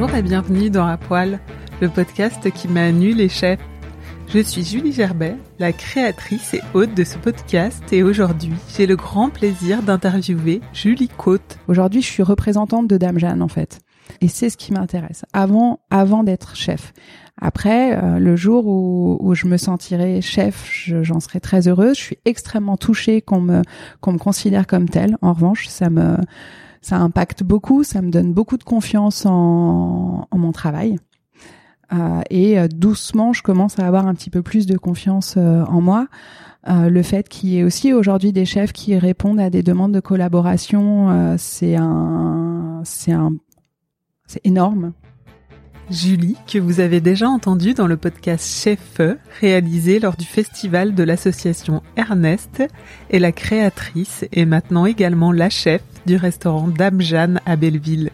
Bonjour et bienvenue dans À Poil, le podcast qui m'a nu les chefs. Je suis Julie Gerbet, la créatrice et hôte de ce podcast et aujourd'hui, j'ai le grand plaisir d'interviewer Julie Côte. Aujourd'hui, je suis représentante de Dame Jeanne en fait. Et c'est ce qui m'intéresse. Avant, avant d'être chef. Après, euh, le jour où, où, je me sentirai chef, j'en serai très heureuse. Je suis extrêmement touchée qu'on me qu'on me considère comme telle. En revanche, ça me ça impacte beaucoup, ça me donne beaucoup de confiance en, en mon travail. Euh, et euh, doucement, je commence à avoir un petit peu plus de confiance euh, en moi. Euh, le fait qu'il y ait aussi aujourd'hui des chefs qui répondent à des demandes de collaboration, euh, c'est un, c'est un, c'est énorme. Julie, que vous avez déjà entendu dans le podcast Chef réalisé lors du festival de l'association Ernest, est la créatrice et maintenant également la chef du restaurant Dame Jeanne à Belleville.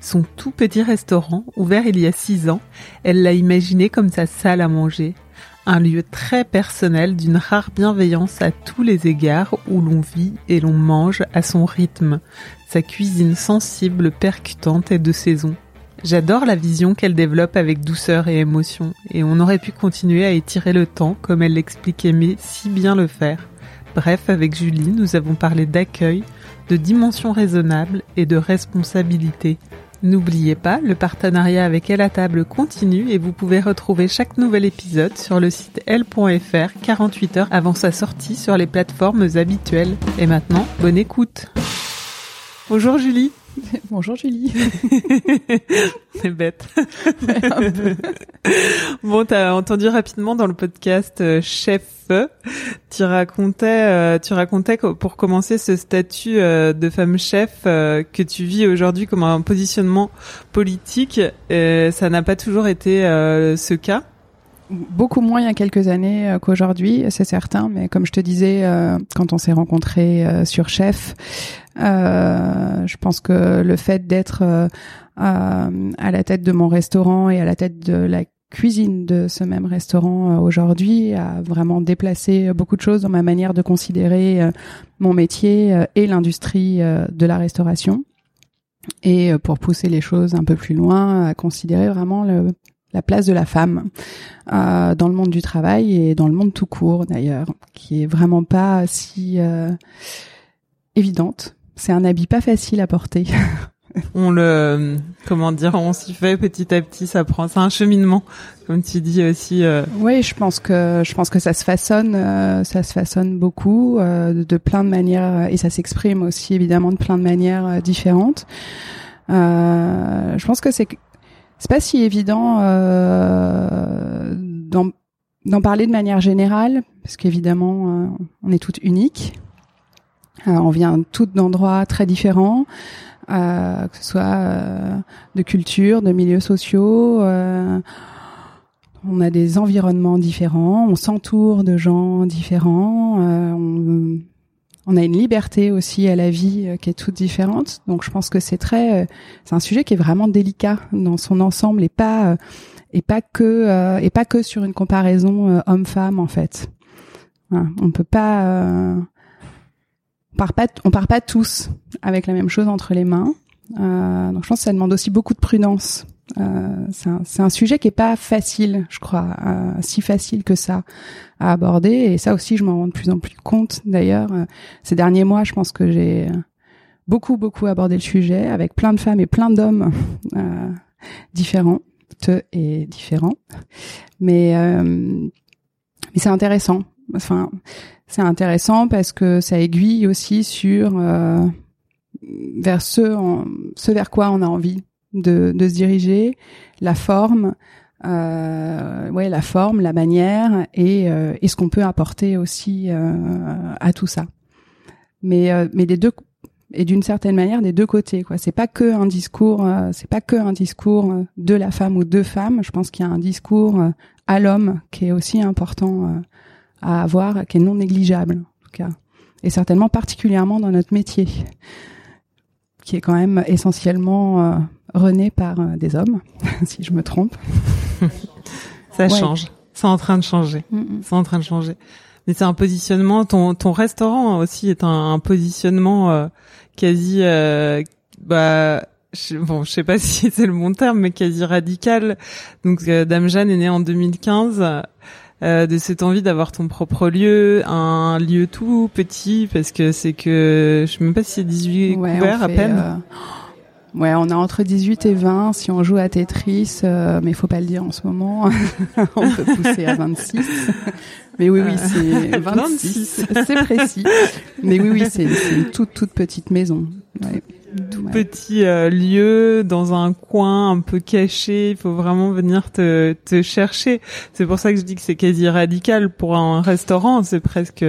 Son tout petit restaurant, ouvert il y a six ans, elle l'a imaginé comme sa salle à manger. Un lieu très personnel d'une rare bienveillance à tous les égards où l'on vit et l'on mange à son rythme. Sa cuisine sensible, percutante et de saison. J'adore la vision qu'elle développe avec douceur et émotion, et on aurait pu continuer à étirer le temps comme elle l'expliquait mais si bien le faire. Bref, avec Julie, nous avons parlé d'accueil, de dimension raisonnable et de responsabilité. N'oubliez pas, le partenariat avec Elle à table continue et vous pouvez retrouver chaque nouvel épisode sur le site L.fr 48 heures avant sa sortie sur les plateformes habituelles. Et maintenant, bonne écoute. Bonjour Julie. Bonjour Julie. C'est bête. bon, t'as entendu rapidement dans le podcast euh, Chef, tu racontais, euh, tu racontais que pour commencer ce statut euh, de femme chef que tu vis aujourd'hui comme un positionnement politique. ça n'a pas toujours été ce cas beaucoup moins il y a quelques années qu'aujourd'hui, c'est certain. Mais comme je te disais, quand on s'est rencontrés sur Chef, euh, je pense que le fait d'être euh, à la tête de mon restaurant et à la tête de la cuisine de ce même restaurant euh, aujourd'hui a vraiment déplacé beaucoup de choses dans ma manière de considérer mon métier et l'industrie de la restauration. Et pour pousser les choses un peu plus loin, à considérer vraiment le, la place de la femme euh, dans le monde du travail et dans le monde tout court d'ailleurs, qui est vraiment pas si euh, évidente c'est un habit pas facile à porter. on le, comment dire, on s'y fait petit à petit, ça prend, c'est un cheminement, comme tu dis aussi. Euh... Oui, je pense que je pense que ça se façonne, euh, ça se façonne beaucoup euh, de plein de manières et ça s'exprime aussi évidemment de plein de manières euh, différentes. je pense que c'est c'est pas si évident d'en d'en parler de manière générale parce qu'évidemment on est toutes uniques euh, on vient toutes d'endroits très différents, euh, que ce soit euh, de culture, de milieux sociaux. on a des environnements différents, on s'entoure de gens différents. On, on, a une liberté aussi à la vie qui est toute différente. Donc je pense que c'est très, c'est un sujet qui est vraiment délicat dans son ensemble et pas et pas que et pas que sur une comparaison homme-femme en fait. On peut pas on part pas on part pas tous avec la même chose entre les mains. donc je pense que ça demande aussi beaucoup de prudence euh, c'est un, sujet qui est pas facile, je crois, euh, si facile que ça à aborder. Et ça aussi, je m'en rends de plus en plus compte. D'ailleurs, euh, ces derniers mois, je pense que j'ai beaucoup, beaucoup abordé le sujet avec plein de femmes et plein d'hommes différents et différents. Mais mais c'est intéressant. Enfin, c'est intéressant parce que ça aiguille aussi sur vers ce, ce vers quoi on a envie de, de se diriger, la forme, euh, ouais, la forme, la manière et, euh, et ce qu'on peut apporter aussi euh, à tout ça. Mais euh, mais des deux et d'une certaine manière des deux côtés quoi. C'est pas que un discours, euh, c'est pas que un discours de la femme ou de femmes. Je pense qu'il y a un discours à l'homme qui est aussi important à avoir, qui est non négligeable en tout cas, et certainement particulièrement dans notre métier, qui est quand même essentiellement rené par euh, des hommes, si je me trompe. Ça change. C'est en train de changer. Mm, mm. C'est en train de changer. Mais c'est un positionnement. Ton ton restaurant aussi est un, positionnement euh, quasi. Euh, bah je, bon, je sais pas si c'est le bon terme, mais quasi radical. Donc, Dame Jeanne est née en 2015. de cette envie d'avoir ton propre lieu, un lieu tout petit, parce que c'est que je sais même pas si c'est 18 couverts à peine. Ouais, on a entre 18 et 20 si on joue à Tetris, euh, mais il faut pas le dire en ce moment. on peut pousser à 26. Mais oui, oui, c'est 26. c'est précis. Mais oui, oui, c'est une toute, toute petite maison. Ouais. Tout petit euh, lieu dans un coin un peu caché. Il faut vraiment venir te, te chercher. C'est pour ça que je dis que c'est quasi radical pour un restaurant. C'est presque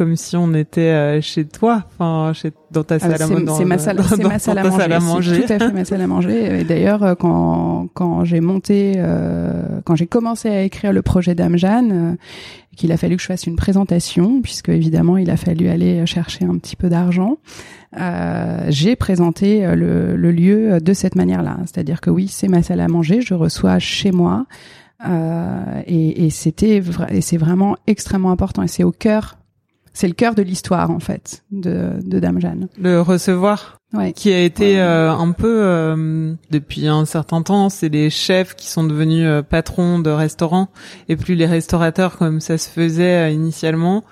comme si on était euh, chez toi, enfin chez dans ta salle à manger. C'est ma salle, c'est ma salle à manger. Tout à fait ma salle à manger. Et d'ailleurs, euh, quand quand j'ai monté, euh, quand j'ai commencé à écrire le projet d'Ame Jeanne, qu'il a fallu que je fasse une présentation, puisque évidemment il a fallu aller chercher un petit peu d'argent. Euh, j'ai présenté le, le, lieu de cette manière-là, c'est-à-dire que oui, c'est ma salle à manger, je reçois chez moi, euh, et, et c'était et c'est vraiment extrêmement important, et c'est au cœur c'est le cœur de l'histoire en fait de, de Dame Jeanne. Le recevoir, ouais. qui a été euh, un peu euh, depuis un certain temps, c'est les chefs qui sont devenus euh, patrons de restaurants et plus les restaurateurs comme ça se faisait initialement.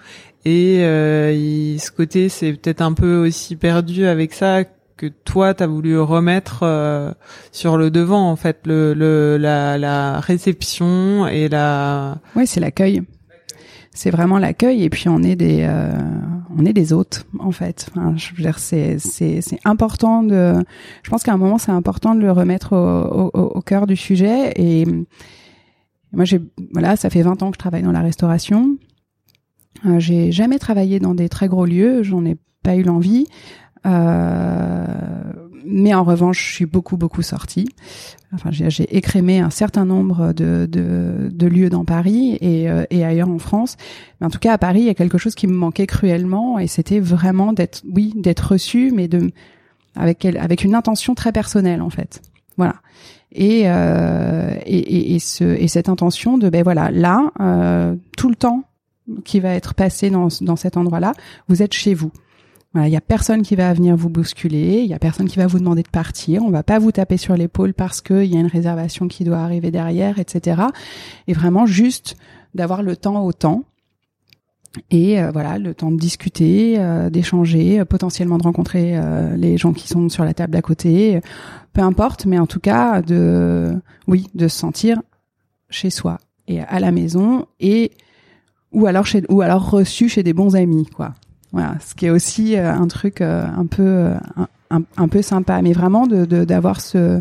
Et ce côté, c'est peut-être un peu aussi perdu avec ça que toi t'as voulu remettre sur le devant en fait le, le la, la réception et la ouais c'est l'accueil c'est vraiment l'accueil et puis on est des euh, on est des hôtes en fait. Enfin, je veux dire c'est c'est c'est important de je pense qu'à un moment c'est important de le remettre au, au, au cœur du sujet et moi j'ai voilà, ça fait 20 ans que je travaille dans la restauration. Euh, j'ai jamais travaillé dans des très gros lieux, j'en ai pas eu l'envie. Euh, mais en revanche, je suis beaucoup beaucoup sortie. Enfin, j'ai écrémé un certain nombre de, de, de lieux dans Paris et, euh, et, ailleurs en France. Mais en tout cas, à Paris, il y a quelque chose qui me manquait cruellement et c'était vraiment d'être, oui, d'être reçu, mais de avec avec une intention très personnelle en fait. Voilà. Et, euh, et, et, ce, et cette intention de ben voilà là euh, tout le temps qui va être passé dans, dans cet endroit-là, vous êtes chez vous. Il y a personne qui va venir vous bousculer, il y a personne qui va vous demander de partir, on va pas vous taper sur l'épaule parce qu'il y a une réservation qui doit arriver derrière, etc. Et vraiment juste d'avoir le temps au temps. Et euh, voilà, le temps de discuter, euh, d'échanger, euh, potentiellement de rencontrer les gens qui sont sur la table d'à côté, peu importe, mais en tout cas de, oui, de se sentir chez soi et à la maison et ou alors chez ou alors reçu chez des bons amis, quoi. Voilà, ce qui est aussi euh, un truc euh, un peu euh, un, un, peu sympa, mais vraiment de d'avoir ce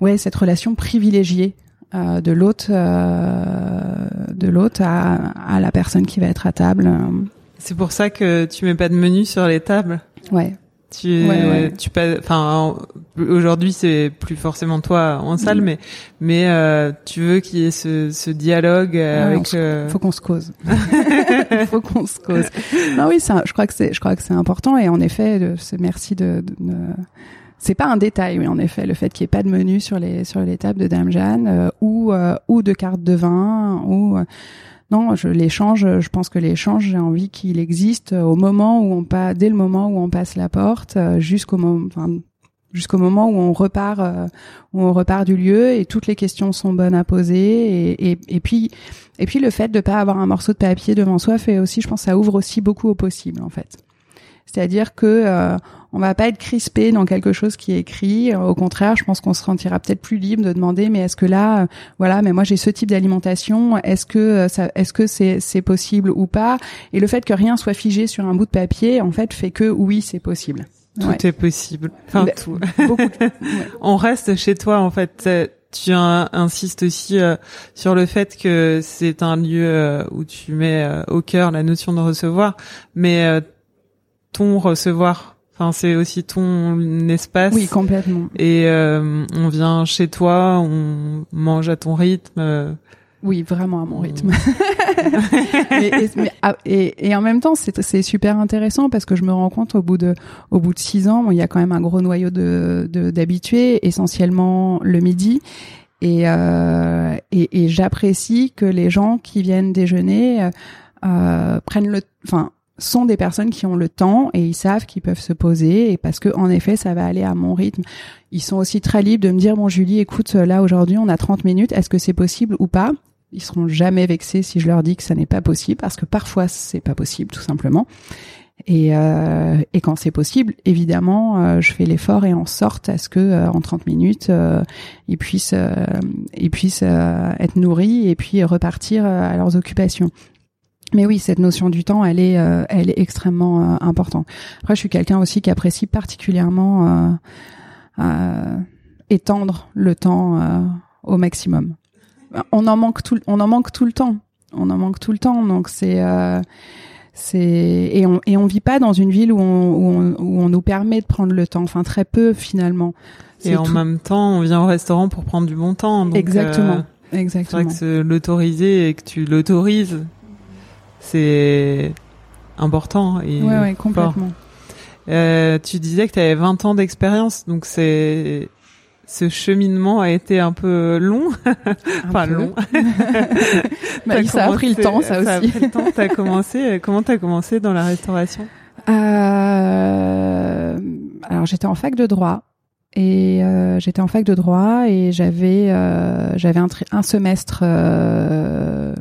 ouais cette relation privilégiée de l'hôte de l'hôte à, à la personne qui va être à table. C'est pour ça que tu mets pas de menu sur les tables? Ouais. Tu, tu enfin, aujourd'hui c'est plus forcément toi en salle, mais mais euh, tu veux qu'il y ait ce, ce dialogue avec. Euh... Faut qu'on se cause. faut qu'on se cause. Non oui, ça, je crois que c'est, je crois que c'est important et en effet, de, merci de, de, c'est pas un détail, oui, en effet, le fait qu'il n'y ait pas de menu sur les sur les tables de Dame Jeanne euh, ou euh, ou de carte de vin ou non, je l'échange. Je pense que l'échange, j'ai envie qu'il existe au moment où on pas dès le moment où on passe la porte, jusqu'au moment, jusqu'au moment où on repart euh, où on repart du lieu et toutes les questions sont bonnes à poser et, et, et puis et puis le fait de pas avoir un morceau de papier devant soi fait aussi je pense ça ouvre aussi beaucoup au possible en fait c'est-à-dire que euh, on va pas être crispé dans quelque chose qui est écrit. Au contraire, je pense qu'on se sentira peut-être plus libre de demander, mais est-ce que là, euh, voilà, mais moi j'ai ce type d'alimentation. Est-ce que ça, est-ce que c'est c'est possible ou pas? Et le fait que rien soit figé sur un bout de papier, en fait, fait que oui, c'est possible. Tout est possible. Enfin, bah, tout. On reste chez toi, en fait. Tu insistes aussi euh, sur le fait que c'est un lieu euh, où tu mets euh, au cœur la notion de recevoir, mais ton recevoir. Enfin, c'est aussi ton espace. Oui, complètement. Et on vient chez toi, on mange à ton rythme. Oui, vraiment à mon rythme. Ah, et, et, en même temps, c'est super intéressant parce que je me rends compte au bout de au bout de six ans, il y a quand même un gros noyau de d'habitués, essentiellement le midi. Et, euh, et, et j'apprécie que les gens qui viennent déjeuner euh, prennent le, enfin, sont des personnes qui ont le temps et ils savent qu'ils peuvent se poser et parce que en effet ça va aller à mon rythme. Ils sont aussi très libres de me dire bon Julie écoute là aujourd'hui on a 30 minutes est-ce que c'est possible ou pas? Ils seront jamais vexés si je leur dis que ça n'est pas possible parce que parfois c'est pas possible tout simplement. Et, euh, et quand c'est possible, évidemment, euh, je fais l'effort et en sorte à ce que euh, en 30 minutes, euh, ils puissent, ils puissent être nourris et puis repartir à leurs occupations. Mais oui, cette notion du temps, elle est, elle est extrêmement importante. Après, je suis quelqu'un aussi qui apprécie particulièrement étendre le temps au maximum on en manque tout, on en manque tout le temps. On en manque tout le temps, donc c'est euh, c'est et on et on vit pas dans une ville où on, où on, nous permet de prendre le temps. Enfin très peu finalement. Et en même temps, on vient au restaurant pour prendre du bon temps. exactement. Euh, exactement. C'est vrai que l'autoriser et que tu l'autorises, c'est important. Et ouais, ouais, complètement. Euh, tu disais que tu avais 20 ans d'expérience, donc c'est ce cheminement a été un peu long, enfin long. bah, ça a pris le temps, ça, aussi. Ça a pris le temps. T'as commencé, comment t'as commencé dans la restauration? Euh, Alors j'étais en fac de droit et euh, j'étais en fac de droit et j'avais euh, j'avais un, un, semestre euh,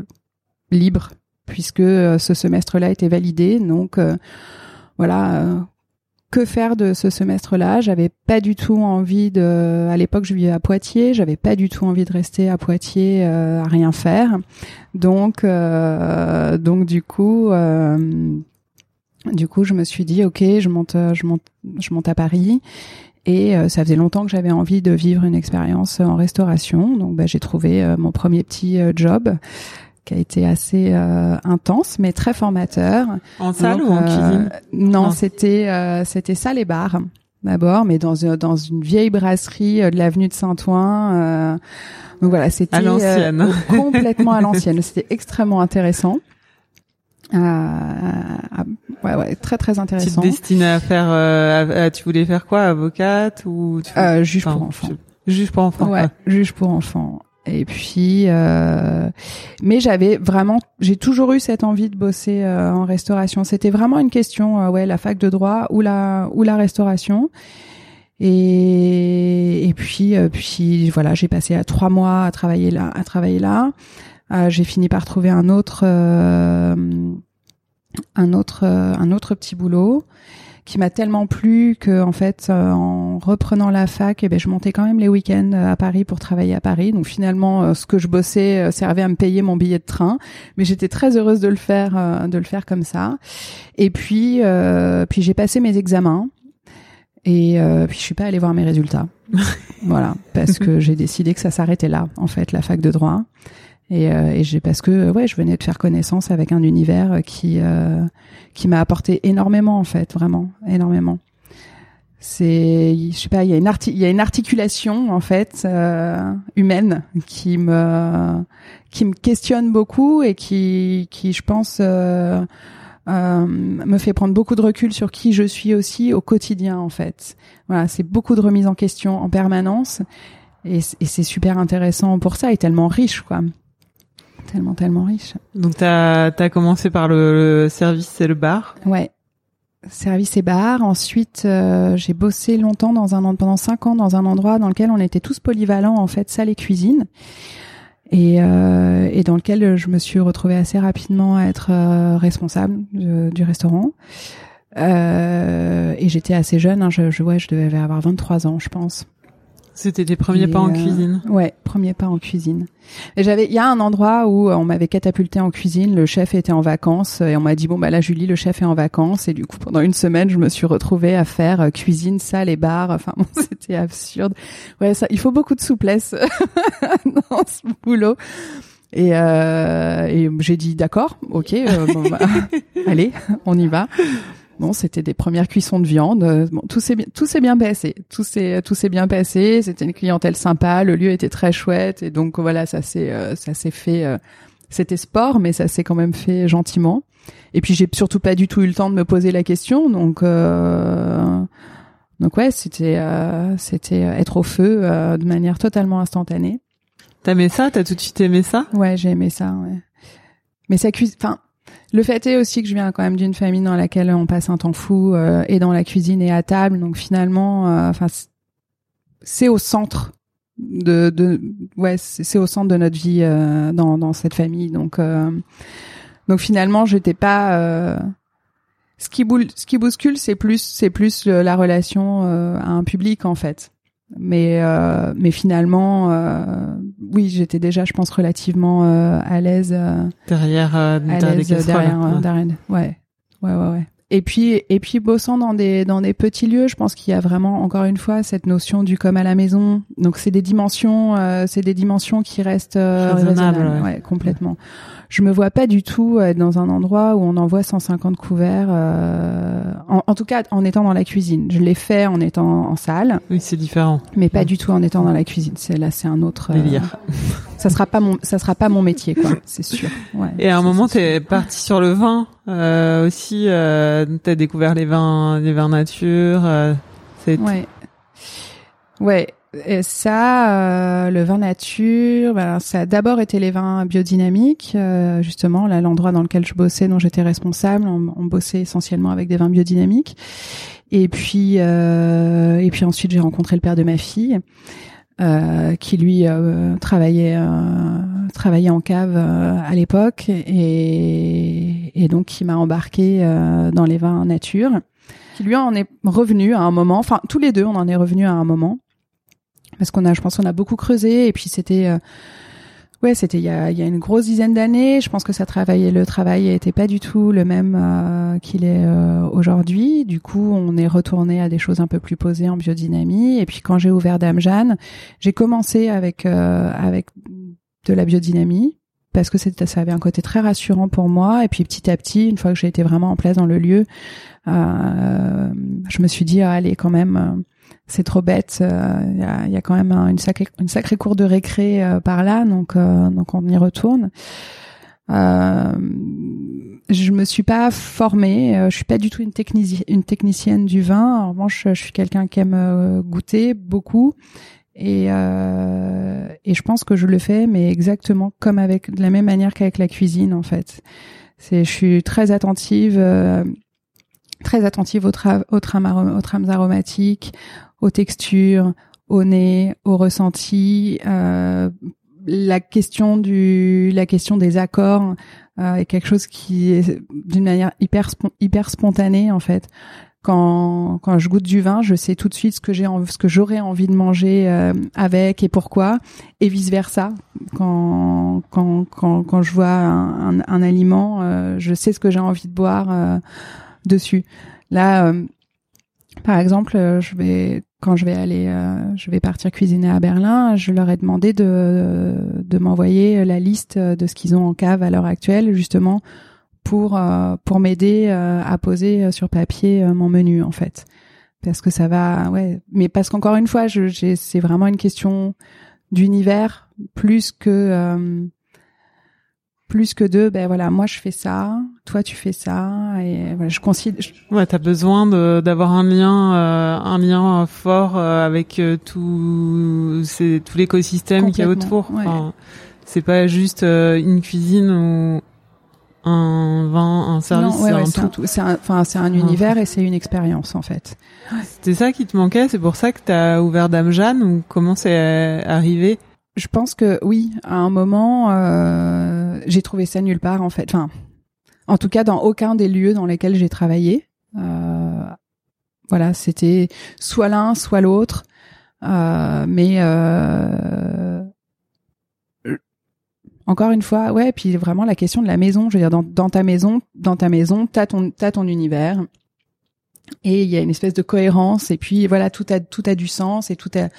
libre puisque euh, ce semestre-là était validé, donc euh, voilà que faire de ce semestre-là? J'avais pas du tout envie de. À l'époque, je vivais à Poitiers. J'avais pas du tout envie de rester à Poitiers euh, à rien faire. Donc, euh, donc du coup, euh, du coup, je me suis dit, ok, je monte, je monte, je monte à Paris. Et ça faisait longtemps que j'avais envie de vivre une expérience en restauration. Donc, bah, j'ai trouvé mon premier petit job qui a été assez euh, intense, mais très formateur. En salle ou en euh, cuisine? Non, c'était euh, c'était salle et bar d'abord, mais dans dans une vieille brasserie de l'avenue de Saint-Ouen. donc voilà, c'était complètement à l'ancienne. C'était extrêmement intéressant. ouais, ouais, très très intéressant. Tu te destinais à faire, tu voulais faire quoi, avocate ou tu... juge pour enfants. Juge pour enfants. Ouais, juge pour enfants. Et puis, euh, mais j'avais vraiment, j'ai toujours eu cette envie de bosser euh, en restauration. C'était vraiment une question, euh, ouais, la fac de droit ou la ou la restauration. Et et puis euh, puis voilà, j'ai passé à trois mois à travailler là, à travailler là. j'ai fini par trouver un autre un autre un autre petit boulot qui m'a tellement plu que en fait euh, en reprenant la fac eh ben je montais quand même les week-ends euh, à Paris pour travailler à Paris. Donc finalement euh, ce que je bossais servait à me payer mon billet de train. Mais j'étais très heureuse de le faire de le faire comme ça. Et puis puis j'ai passé mes examens. Et puis je suis pas allée voir mes résultats. Voilà. Parce que j'ai décidé que ça s'arrêtait là en fait la fac de droit et, euh, et parce que ouais, je venais de faire connaissance avec un univers qui euh, qui m'a apporté énormément en fait, vraiment énormément. C'est, je sais pas, il y a une il y a une articulation en fait euh, humaine qui me qui me questionne beaucoup et qui qui je pense euh, me fait prendre beaucoup de recul sur qui je suis aussi au quotidien en fait. Voilà, c'est beaucoup de remise en question en permanence et, c'est super intéressant pour ça et tellement riche quoi. Tellement tellement riche. Donc t'as as commencé par le, service et le bar. Ouais. Service et bar. Ensuite, euh, j'ai bossé longtemps dans un pendant cinq ans dans un endroit dans lequel on était tous polyvalents en fait, salle et cuisine et, euh, et dans lequel je me suis retrouvée assez rapidement à être euh, responsable du restaurant. Euh, et j'étais assez jeune, hein, je, je, ouais, je devais avoir 23 ans, je pense. C'était tes premiers pas en euh, cuisine. Ouais, premiers pas en cuisine. Et j'avais, il y a un endroit où on m'avait catapulté en cuisine. Le chef était en vacances et on m'a dit bon bah là Julie, le chef est en vacances et du coup pendant une semaine je me suis retrouvée à faire euh, cuisine, salle et bar. Enfin bon, c'était absurde. Ouais, ça, il faut beaucoup de souplesse dans ce boulot. Et, euh, et j'ai dit d'accord, ok, euh, bon, bah, allez, on y va. Bon, c'était des premières cuissons de viande. Euh, bon, tout s'est bien, tout s'est bien passé. Tout s'est, tout s'est bien passé. C'était une clientèle sympa. Le lieu était très chouette et donc voilà, ça s'est, euh, ça s'est fait. Euh, c'était sport, mais ça s'est quand même fait gentiment. Et puis j'ai surtout pas du tout eu le temps de me poser la question, donc donc ouais, c'était c'était être au feu de manière totalement instantanée. T'aimais ça? T'as tout de suite aimé ça? Ouais, j'ai aimé ça. Ouais. Mais ça cuisine. Enfin, le fait est aussi que je viens quand même d'une famille dans laquelle on passe un temps fou euh, et dans la cuisine et à table, donc finalement, euh, enfin, c'est au centre de, de ouais, c'est au centre de notre vie euh, dans, dans cette famille, donc donc finalement, j'étais pas ce qui boule, ce qui bouscule, c'est plus c'est plus la relation à un public en fait mais euh, mais finalement euh, oui j'étais déjà je pense relativement euh, à l'aise euh, derrière euh, à l'aise derrière, ouais. derrière ouais. Ouais ouais ouais. Et puis et puis bossant dans des dans des petits lieux je pense qu'il y a vraiment encore une fois cette notion du comme à la maison. Donc c'est des dimensions c'est des dimensions qui restent raisonnables, ouais. complètement je me vois pas du tout être dans un endroit où on envoie 150 couverts. Euh, en, tout cas, en étant dans la cuisine. Je l'ai fait en étant en salle. Oui, c'est différent. Mais pas du tout en étant dans la cuisine. C'est là, c'est un autre. Euh, ça sera pas mon, ça sera pas mon métier, quoi. C'est sûr. Ouais, Et à un moment, t'es parti sur le vin euh, aussi. Euh, t'as découvert les vins, les vins nature. Euh, ouais. Ouais. Et ça, euh, le vin nature, ben, ça a d'abord été les vins biodynamiques, euh, justement, là, l'endroit dans lequel je bossais, dont j'étais responsable, on, bossait essentiellement avec des vins biodynamiques. Et puis, euh, et puis ensuite, j'ai rencontré le père de ma fille, qui lui travaillait, travaillait en cave à l'époque, et, et donc qui m'a embarqué dans les vins nature. Qui lui en est revenu à un moment, enfin tous les deux, on en est revenu à un moment parce qu'on a, je pense, on a beaucoup creusé et puis c'était, euh, ouais, c'était il y a, il y a une grosse dizaine d'années. Je pense que ça travaillait, le travail était pas du tout le même euh, qu'il est euh, aujourd'hui. Du coup, on est retourné à des choses un peu plus posées en biodynamie. Et puis quand j'ai ouvert Dame Jeanne, j'ai commencé avec avec de la biodynamie parce que ça avait un côté très rassurant pour moi. Et puis petit à petit, une fois que j'ai été vraiment en place dans le lieu, je me suis dit, ah, allez, quand même c'est trop bête. Il euh, y, a, quand même une sacrée une sacrée cour de récré euh, par là, donc euh, donc on y retourne. Euh, je me suis pas formée, je suis pas du tout une technicienne du vin. En revanche, je suis quelqu'un qui aime goûter beaucoup et euh, et je pense que je le fais, mais exactement comme avec de la même manière qu'avec la cuisine en fait. C'est, je suis très attentive. très attentive aux, tra aux, trames, aux aromatiques, aux textures, au nez, au ressenti. Euh, la question du, la question des accords euh, est quelque chose qui est d'une manière hyper hyper spontanée en fait. Quand, quand je goûte du vin, je sais tout de suite ce que j'aurais envie de manger euh, avec et pourquoi, et vice versa. Quand quand quand, quand je vois un, aliment, euh, je sais ce que j'ai envie de boire euh, dessus. Là, par exemple, je vais quand je vais aller, je vais partir cuisiner à Berlin, je leur ai demandé de, de m'envoyer la liste de ce qu'ils ont en cave à l'heure actuelle, justement pour euh, pour m'aider euh, à poser sur papier mon menu en fait, parce que ça va, ouais, mais parce qu'encore une fois, je, c'est vraiment une question d'univers plus que plus que de, ben voilà, moi je fais ça, toi tu fais ça et voilà je considère ouais t'as besoin d'avoir un lien euh, un lien fort euh, avec euh, tout c'est tout l'écosystème qui est autour. enfin, c'est pas juste une cuisine ou un vin un service c'est un tout c'est enfin c'est un univers et c'est une expérience en fait. C'était ça qui te manquait c'est pour ça que t'as ouvert Dame Jeanne ou comment c'est arrivé? Je pense que oui à un moment j'ai trouvé ça nulle part en fait. Enfin en tout cas, dans aucun des lieux dans lesquels j'ai travaillé. Euh, voilà, c'était soit l'un, soit l'autre. Euh, mais euh, encore une fois, ouais. Puis vraiment la question de la maison. Je veux dire, dans, ta maison, dans ta maison, t'as ton, t'as ton univers et il y a une espèce de cohérence et puis voilà tout a tout a du sens et tout a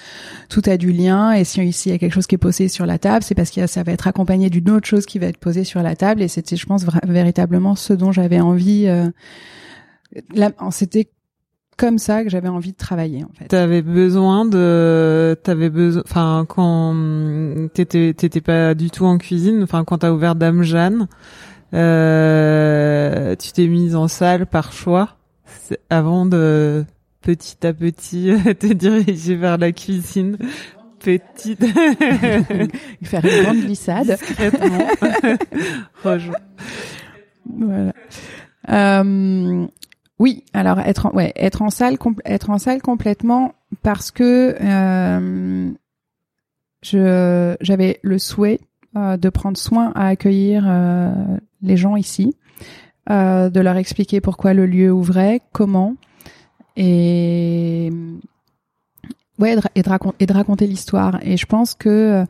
tout a du lien et si ici il y a quelque chose qui est posé sur la table c'est parce que ça va être accompagné d'une autre chose qui va être posée sur la table et c'était je pense véritablement ce dont j'avais envie euh, c'était comme ça que j'avais envie de travailler en fait. T'avais besoin de, t'avais besoin, enfin quand t'étais t'étais pas du tout en cuisine, enfin quand t'as ouvert Dame Jeanne, euh, tu t'es mise en salle par choix avant de petit à petit te diriger vers la cuisine. Petite. Faire une grande glissade. Voilà. Euh, oui alors être en, ouais être en salle être en salle complètement parce que euh, je j'avais le souhait euh, de prendre soin à accueillir euh, les gens ici euh, de leur expliquer pourquoi le lieu ouvrait, comment, et ouais, et de, et de raconter l'histoire. Et je pense que euh,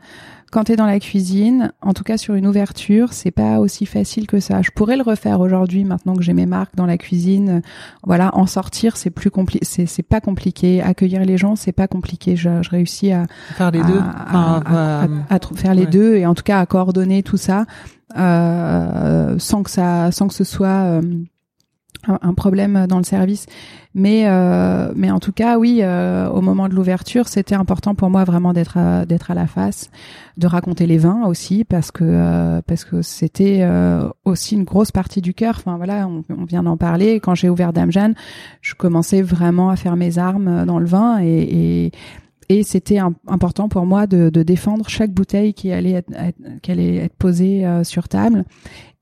quand tu es dans la cuisine, en tout cas sur une ouverture, c'est pas aussi facile que ça. Je pourrais le refaire aujourd'hui maintenant que j'ai mes marques dans la cuisine. Voilà, en sortir, c'est plus compliqué, c'est pas compliqué. Accueillir les gens, c'est pas compliqué. Je, je réussis à faire les deux, à, faire les deux et en tout cas à coordonner tout ça euh, sans que ça, sans que ce soit euh, un problème dans le service. Mais euh, mais en tout cas, oui, euh, au moment de l'ouverture, c'était important pour moi vraiment d'être à, d'être à la face, de raconter les vins aussi parce que euh, parce que c'était aussi une grosse partie du cœur. Enfin voilà, on, vient d'en parler. Quand j'ai ouvert Dame Jeanne, je commençais vraiment à faire mes armes dans le vin et, et et c'était important pour moi de, de, défendre chaque bouteille qui allait être, qui allait être posée euh, sur table.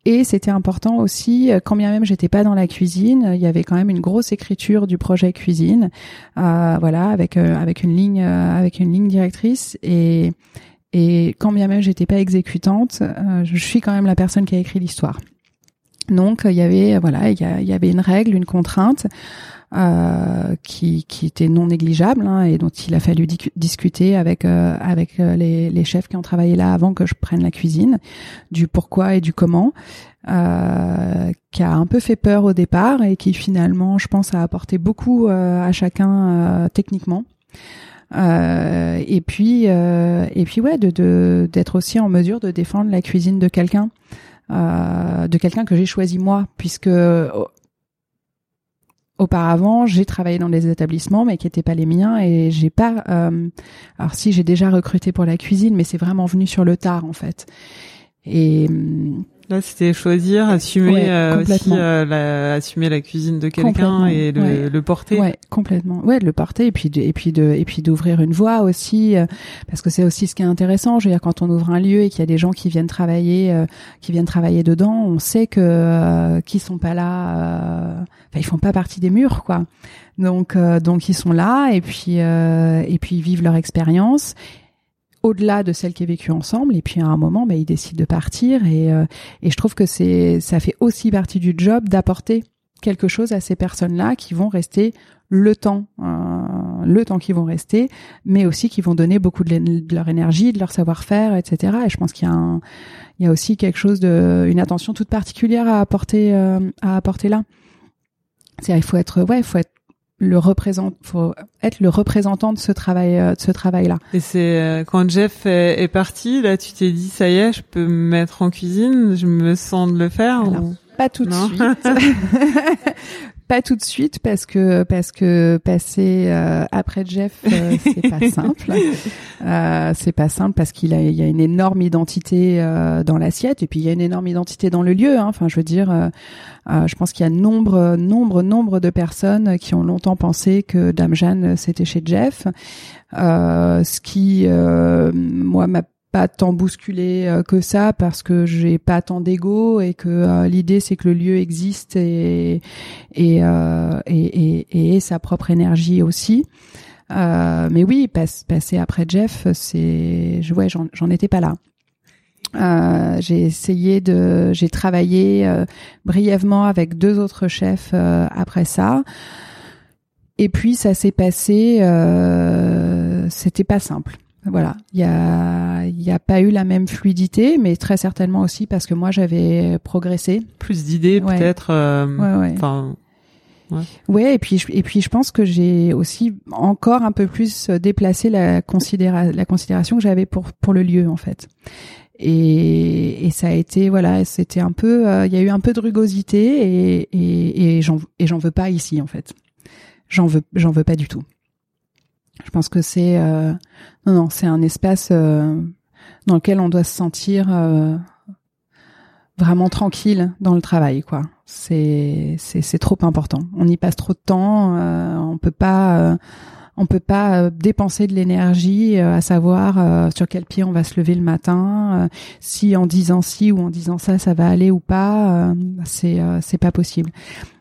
Et c'était important aussi, euh, quand bien même j'étais pas dans la cuisine, il y avait quand même une grosse écriture du projet cuisine, euh, voilà, avec euh, avec une ligne avec une ligne directrice et et quand bien même j'étais pas exécutante, je suis quand même la personne qui a écrit l'histoire. Donc il y avait voilà il y, avait une règle, une contrainte euh, qui, qui était non négligeable hein, et dont il a fallu discuter avec euh, avec euh, les, les, chefs qui ont travaillé là avant que je prenne la cuisine, du pourquoi et du comment, euh, qui a un peu fait peur au départ et qui finalement, je pense, a apporté beaucoup à chacun techniquement. Euh, et puis euh, et puis ouais de d'être aussi en mesure de défendre la cuisine de quelqu'un euh, de quelqu'un que j'ai choisi moi puisque Auparavant, j'ai travaillé dans des établissements, mais qui n'étaient pas les miens, et j'ai pas. Euh, alors si j'ai déjà recruté pour la cuisine, mais c'est vraiment venu sur le tard en fait. Et Là, c'était choisir, assumer euh, aussi euh, la, assumer la cuisine de quelqu'un et le, le, porter. Ouais, complètement. Ouais, de le porter et puis de, et puis de et puis d'ouvrir une voie aussi, euh, parce que c'est aussi ce qui est intéressant. Je veux dire, quand on ouvre un lieu et qu'il y a des gens qui viennent travailler, qui viennent travailler dedans, on sait que qui sont pas là, ils font pas partie des murs, quoi. Donc donc ils sont là et puis et puis ils vivent leur expérience au-delà de celle qui est vécue ensemble et puis à un moment bah, ils décident de partir et, euh, et je trouve que c'est ça fait aussi partie du job d'apporter quelque chose à ces personnes-là qui vont rester le temps euh, le temps qu'ils vont rester mais aussi qui vont donner beaucoup de, leur énergie de leur savoir-faire etc et je pense qu'il y a un, il y a aussi quelque chose de une attention toute particulière à apporter euh, à apporter là. C'est il faut être ouais faut être le représente, faut être le représentant de ce travail, euh, de ce travail-là. Et c'est euh, quand Jeff est, parti, là, tu t'es dit ça y est, je peux me mettre en cuisine, je me sens de le faire. Pas tout de suite. pas tout de suite parce que parce que passer euh, après Jeff euh, c'est pas simple. Euh, c'est pas simple parce qu'il a il y a une énorme identité euh, dans l'assiette et puis il y a une énorme identité dans le lieu. Hein. Enfin, je veux dire, je pense qu'il y a nombre nombre nombre de personnes qui ont longtemps pensé que Dame Jeanne c'était chez Jeff. ce qui moi m'a pas tant bousculé euh, que ça parce que j'ai pas tant d'ego et que euh, l'idée c'est que le lieu existe et et, euh, et, et, sa propre énergie aussi. mais oui, passer après Jeff, c'est, ouais, j'en étais pas là. j'ai essayé de, j'ai travaillé brièvement avec deux autres chefs après ça. Et puis ça s'est passé, c'était pas simple. Voilà, il y a, y a pas eu la même fluidité, mais très certainement aussi parce que moi j'avais progressé. Plus d'idées peut-être. Euh, ouais, Enfin. Ouais. ouais. et puis et puis je pense que j'ai aussi encore un peu plus déplacé la considéra la considération que j'avais pour pour le lieu en fait. Et, et ça a été voilà, c'était un peu, euh, il y a eu un peu de rugosité et et, et j'en et j'en veux pas ici en fait. J'en veux j'en veux pas du tout. Je pense que c'est euh, non non, c'est un espace euh, dans lequel on doit se sentir euh, vraiment tranquille dans le travail quoi. C'est c'est trop important. On y passe trop de temps, on peut pas on peut pas euh, dépenser de l'énergie euh, à savoir euh, sur quel pied on va se lever le matin, si en disant ci ou en disant ça ça va aller ou pas, c'est c'est pas possible.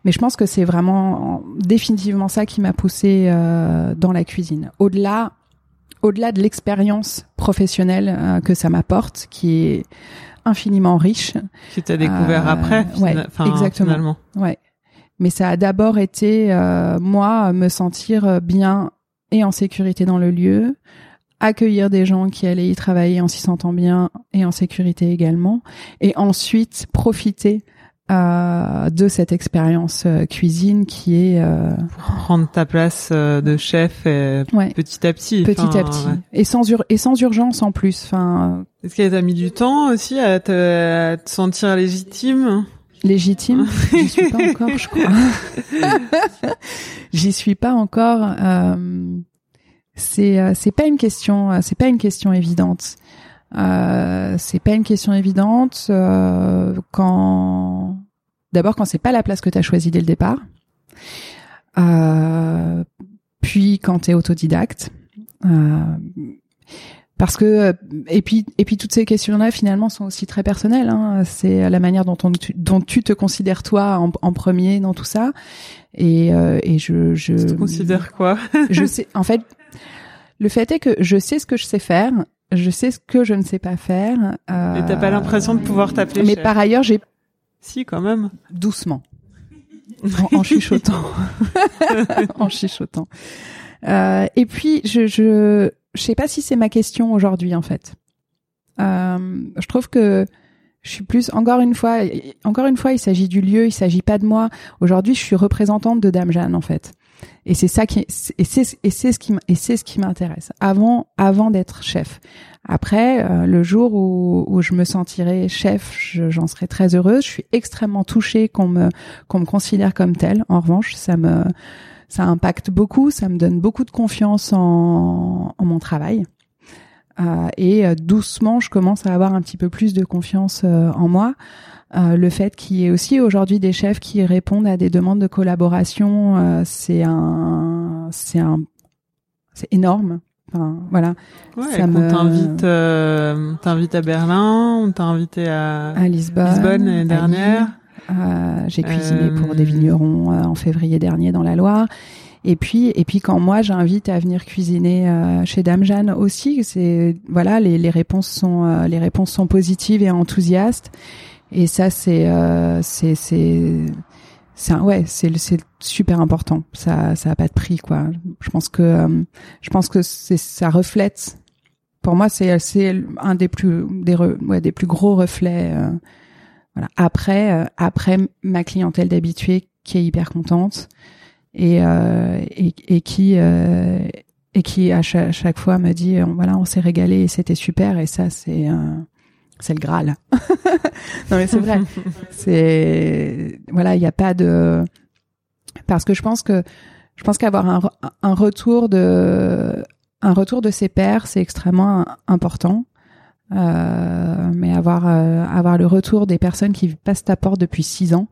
Mais je pense que c'est vraiment définitivement ça qui m'a poussé dans la cuisine. Au-delà au-delà de l'expérience professionnelle que ça m'apporte, qui est infiniment riche. Qui t'as découvert après, ouais, exactement. Ouais. Mais ça a d'abord été moi me sentir bien et en sécurité dans le lieu, accueillir des gens qui allaient y travailler en s'y sentant bien et en sécurité également, et ensuite profiter euh, de cette expérience euh, cuisine qui est euh, prendre ta place euh, de chef petit à petit petit à petit. et sans et sans urgence en plus enfin est-ce qu'elle t'a mis du temps aussi à te, à te sentir légitime? Légitime. J'y suis pas encore, je crois. J'y suis pas encore. Euh, c'est euh, c'est pas une question. Euh, c'est pas une question évidente. Euh, c'est pas une question évidente euh, quand d'abord quand c'est pas la place que tu as choisie dès le départ. Euh, puis quand tu es autodidacte. Euh, parce que et puis et puis toutes ces questions-là finalement sont aussi très personnelles. Hein. C'est la manière dont on dont tu te considères toi en, en premier dans tout ça. Et euh, et je je tu te considères quoi? Je sais en fait le fait est que je sais ce que je sais faire, je sais ce que je ne sais pas faire. Euh, et t'as pas l'impression de pouvoir t'appeler. Mais par ailleurs j'ai si quand même doucement en, en chuchotant en chuchotant. Euh, et puis je je je sais pas si c'est ma question aujourd'hui en fait. Euh, je trouve que je suis plus encore une fois encore une fois il s'agit du lieu, il s'agit pas de moi. Aujourd'hui, je suis représentante de Dame Jeanne en fait. Et c'est ça qui et c'est et c'est ce qui et c'est ce qui m'intéresse avant avant d'être chef. Après euh, le jour où, où je me sentirai chef, j'en serai très heureuse. Je suis extrêmement touchée qu'on me qu'on me considère comme telle. En revanche, ça me ça impacte beaucoup, ça me donne beaucoup de confiance en, en mon travail. Euh, et euh, doucement, je commence à avoir un petit peu plus de confiance euh, en moi. Euh, le fait qu'il y ait aussi aujourd'hui des chefs qui répondent à des demandes de collaboration, euh, c'est un, c'est un, c'est énorme. Enfin, voilà. Ouais, ça me t'invite, t'invite à Berlin, on t'a invité à, à Lisbonne, Lisbonne l'année dernière. Euh, j'ai cuisiné pour des euh, vignerons euh, en février dernier dans la Loire. Et puis, et puis quand moi j'invite à venir cuisiner chez Dame Jeanne aussi, c'est voilà les, les réponses sont les réponses sont positives et enthousiastes. Et ça c'est c'est c'est c'est ouais c'est c'est super important. Ça ça a pas de prix quoi. Je pense que je pense que c'est ça reflète. Pour moi c'est c'est un des plus des ouais, des plus gros reflets voilà. Après, euh, après ma clientèle d'habitués qui est hyper contente et euh, et, et, qui euh, et qui à chaque, chaque, fois me dit voilà on s'est régalé et c'était super et ça c'est c'est le graal. non mais c'est vrai. c'est voilà il n'y a pas de parce que je pense que je pense qu'avoir un, un retour de un retour de ses pairs, c'est extrêmement important. Euh, mais avoir euh, avoir le retour des personnes qui passent ta porte depuis six ans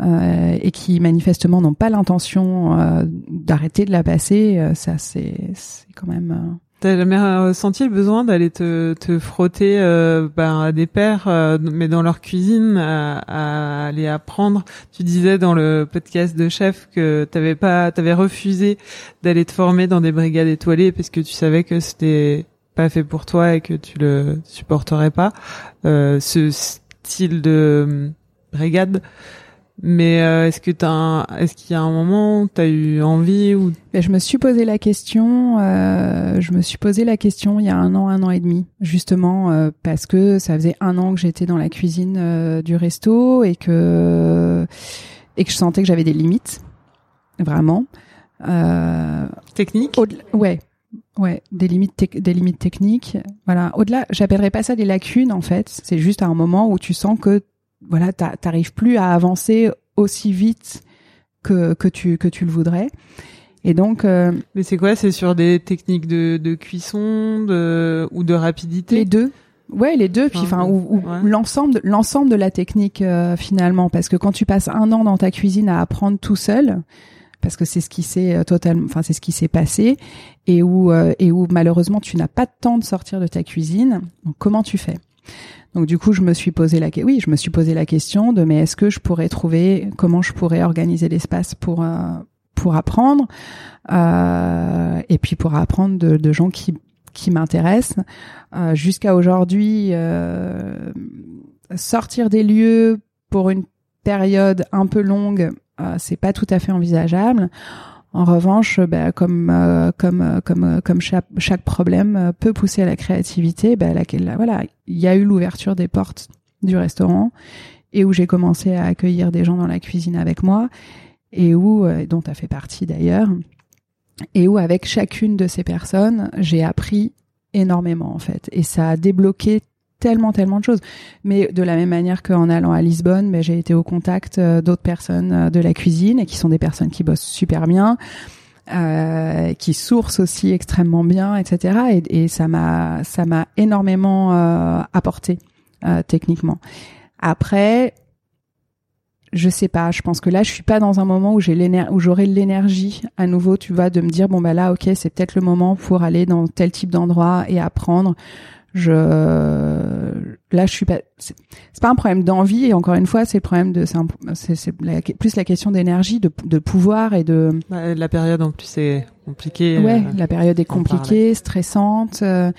euh, et qui manifestement n'ont pas l'intention euh, d'arrêter de la passer, euh, ça c'est c'est quand même. T'as jamais ressenti le besoin d'aller te, te frotter euh, ben, à des pères, mais dans leur cuisine, à, à, aller apprendre? Tu disais dans le podcast de chef que t'avais pas, t'avais refusé d'aller te former dans des brigades étoilées parce que tu savais que c'était pas fait pour toi et que tu le supporterais pas. ce style de brigade, mais euh, est-ce que t'as, est-ce qu'il y a un moment où t'as eu envie ou? Ben, Je me suis posé la question. Euh, je me suis posé la question il y a un an, un an et demi, justement euh, parce que ça faisait un an que j'étais dans la cuisine euh, du resto et que et que je sentais que j'avais des limites, vraiment. Techniques. Ouais, ouais, des limites, des limites techniques. Voilà. Au-delà, j'appellerais pas ça des lacunes en fait. C'est juste à un moment où tu sens que voilà, t'arrives plus à avancer aussi vite que que tu que tu le voudrais. Et donc. Euh, Mais c'est quoi? C'est sur des techniques de, de cuisson, de ou de rapidité? Les deux. Ouais, les deux. Puis enfin, ou, l'ensemble l'ensemble de la technique euh, finalement, parce que quand tu passes un an dans ta cuisine à apprendre tout seul, parce que c'est ce qui s'est euh, totalement, enfin c'est ce qui s'est passé, et où et où malheureusement tu n'as pas de temps de sortir de ta cuisine. Comment tu fais? Donc du coup, je me suis posé la oui, je me suis posé la question de mais est-ce que je pourrais trouver comment je pourrais organiser l'espace pour euh, pour apprendre euh, et puis pour apprendre de, de gens qui qui m'intéressent. Euh, jusqu'à aujourd'hui euh, sortir des lieux pour une période un peu longue euh, c'est pas tout à fait envisageable en revanche, ben, comme euh, comme euh, comme euh, comme chaque, problème peut pousser à la créativité, ben, là, voilà, il y a eu l'ouverture des portes du restaurant et où j'ai commencé à accueillir des gens dans la cuisine avec moi et où dont tu as fait partie d'ailleurs et où avec chacune de ces personnes, j'ai appris énormément en fait. Et ça a débloqué tellement, tellement de choses. Mais de la même manière qu'en allant à Lisbonne, ben, j'ai été au contact euh, d'autres personnes euh, de la cuisine et qui sont des personnes qui bossent super bien. Euh, qui sourcent aussi extrêmement bien, etc. Et, et ça m'a ça m'a énormément euh, apporté euh, techniquement. Après, je sais pas. Je pense que là, je suis pas dans un moment où j'ai l'énergie, où j'aurai l'énergie à nouveau, tu vois, de me dire bon bah là, ok, c'est peut-être le moment pour aller dans tel type d'endroit et apprendre je là je suis pas c'est pas un problème d'envie et encore une fois c'est le problème de c'est c'est plus la question d'énergie de, de pouvoir et de bah, la période en plus est compliquée ouais euh, la période est compliquée stressante euh,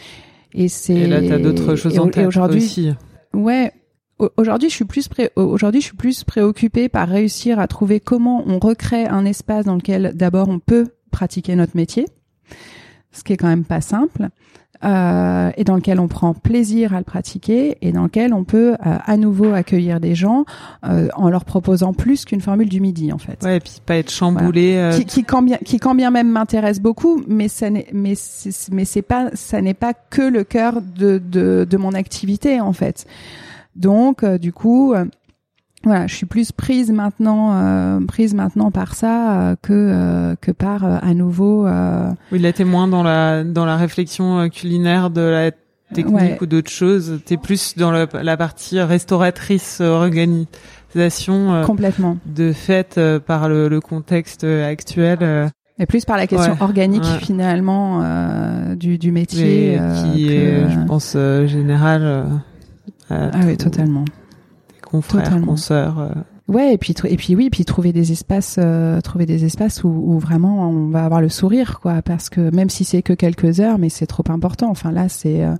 et c'est et là t'as d'autres choses en tête aujourd'hui ouais aujourd'hui je suis plus pré... aujourd'hui je suis plus préoccupée par réussir à trouver comment on recrée un espace dans lequel d'abord on peut pratiquer notre métier ce qui est quand même pas simple euh, et dans lequel on prend plaisir à le pratiquer et dans lequel on peut euh, à nouveau accueillir des gens euh, en leur proposant plus qu'une formule du midi en fait. Ouais, et puis pas être chamboulé. Euh, qui, qui, quand bien qui quand bien même m'intéresse beaucoup, mais ça n'est mais c'est, mais c'est pas ça n'est pas que le cœur de de, de mon activité en fait. Donc du coup voilà, je suis plus prise maintenant, euh, prise maintenant par ça euh, que euh, que par à nouveau. Oui, là t'es moins dans la dans la réflexion culinaire de la technique ou d'autres choses. T'es plus dans la partie restauratrice organisation. Complètement. De fait par le, le, contexte actuel. Et plus par la question organique finalement du, du métier. qui est, je pense, général. ah oui, totalement confrères, consoeurs. Euh. Ouais, et puis et puis oui, puis trouver des espaces, euh, trouver des espaces où, où, vraiment on va avoir le sourire, quoi, parce que même si c'est que quelques heures, mais c'est trop important. Enfin là, c'est euh,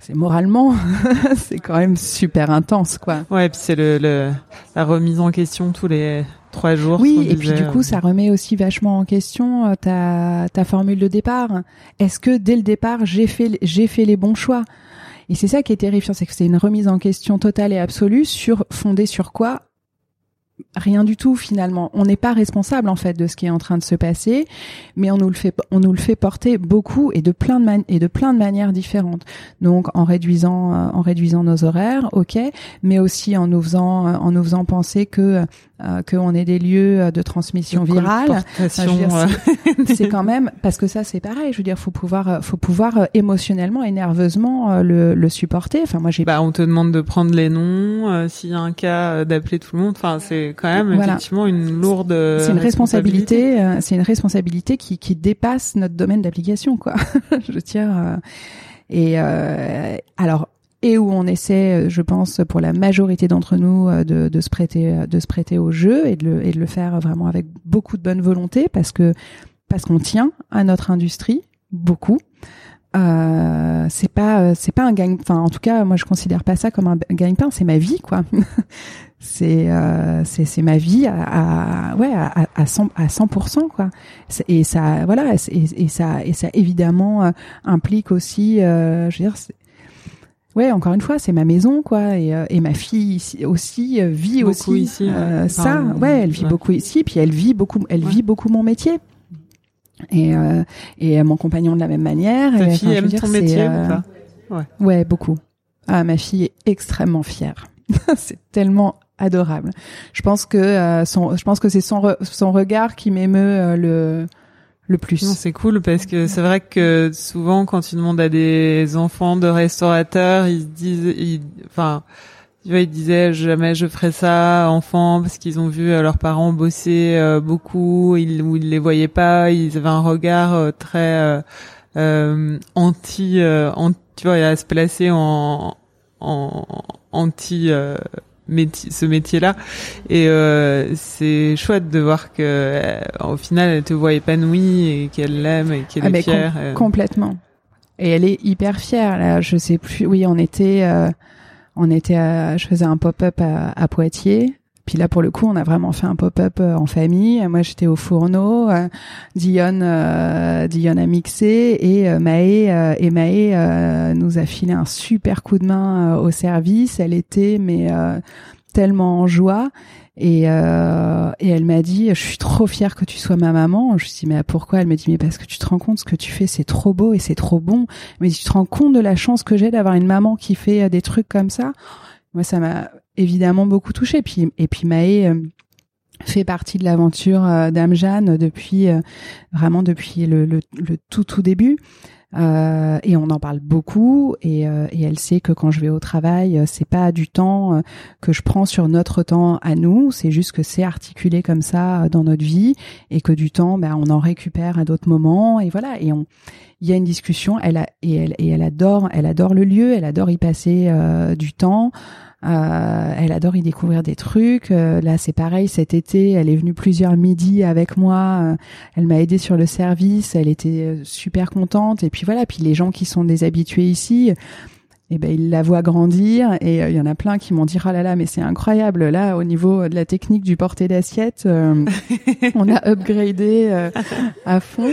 c'est moralement, c'est quand même super intense, quoi. Ouais, et puis c'est le, le, la remise en question tous les trois jours. Oui, et puis du coup, ça remet aussi vachement en question ta ta formule de départ. Est-ce que dès le départ, j'ai fait j'ai fait les bons choix? Et c'est ça qui est terrifiant, c'est que c'est une remise en question totale et absolue sur fondée sur quoi rien du tout finalement. On n'est pas responsable en fait de ce qui est en train de se passer, mais on nous le fait on nous le fait porter beaucoup et de plein de et de plein de manières différentes. Donc en réduisant euh, en réduisant nos horaires, OK, mais aussi en nous faisant euh, en nous faisant penser que euh, qu'on est des lieux de transmission virale. c'est quand même parce que ça c'est pareil. Je veux dire, faut pouvoir faut pouvoir émotionnellement et nerveusement le, le supporter. Enfin moi j'ai bah on te demande de prendre les noms s'il y a un cas d'appeler tout le monde. Enfin c'est quand même effectivement une lourde. C'est une responsabilité. Euh, c'est une responsabilité qui, qui dépasse notre domaine d'application, quoi. je tiens. Euh, et euh, alors et où on essaie, je pense, pour la majorité d'entre nous, de, de, se prêter, de se prêter au jeu et de, le, et de le faire vraiment avec beaucoup de bonne volonté, parce que parce qu'on tient à notre industrie beaucoup. Euh, c'est pas c'est pas un gagne enfin en tout cas moi je considère pas ça comme un gagne-pain c'est ma vie quoi c'est euh, c'est ma vie à, à ouais à, à 100 à 100% quoi. Et ça voilà et, et ça et ça évidemment euh, implique aussi euh, je veux dire ouais encore une fois c'est ma maison quoi. Et, euh, et ma fille aussi vit beaucoup aussi ici, ça. Ouais elle vit beaucoup ici puis elle vit beaucoup elle vit beaucoup mon métier. Et et mon compagnon de la même manière. Ta et, fille aime ton métier ou pas? Ouais. Ouais beaucoup. Ah ma fille est extrêmement fière. C'est tellement adorable. Je pense que euh, son, je pense que c'est son, son regard qui m'émeut euh, le le plus. C'est cool parce que c'est vrai que souvent quand tu demandes à des enfants de restaurateurs, ils se disent, enfin, tu vois, ils disaient jamais je ferai ça enfant parce qu'ils ont vu euh, leurs parents bosser beaucoup, ils, ou ils les voyaient pas, ils avaient un regard très anti, anti, tu vois, à se placer en, en anti métier, ce métier-là. Et euh, c'est chouette de voir que euh, au final, elle te voit épanouie et qu'elle l'aime et qu'elle ah est fière. Euh. complètement. Et elle est hyper fière. Là, je sais plus. Oui, on était, on était. je faisais un pop-up à, à, Poitiers. Puis là, pour le coup, on a vraiment fait un pop-up en famille. Moi, j'étais au fourneau. Euh, Dionne, a mixé et euh, Maë, et Maë nous a filé un super coup de main au service. Elle était mais tellement en joie. Et, euh, et elle m'a dit, je suis trop fière que tu sois ma maman. Je lui dit, mais pourquoi? Elle m'a dit, mais parce que tu te rends compte ce que tu fais, c'est trop beau et c'est trop bon. Mais tu te rends compte de la chance que j'ai d'avoir une maman qui fait des trucs comme ça? Moi, ça m'a évidemment beaucoup touchée. Puis, et puis Maë euh, fait partie de l'aventure euh, d'Ame Jeanne depuis euh, vraiment depuis le, le, le, tout tout début. Euh, et on en parle beaucoup et, euh, et, elle sait que quand je vais au travail, c'est pas du temps que je prends sur notre temps à nous, c'est juste que c'est articulé comme ça dans notre vie et que du temps, ben, on en récupère à d'autres moments et voilà. Et on, il y a une discussion. Elle a et elle et elle adore, elle adore le lieu, elle adore y passer du temps. Euh, elle adore y découvrir des trucs. Euh, là, c'est pareil. Cet été, elle est venue plusieurs midis avec moi. Euh, elle m'a aidé sur le service. Elle était super contente. Et puis voilà. Puis les gens qui sont des habitués ici, et eh ben ils la voient grandir et il y en a plein qui m'ont dit oh là là mais c'est incroyable là au niveau de la technique du porté d'assiette on a upgradé à fond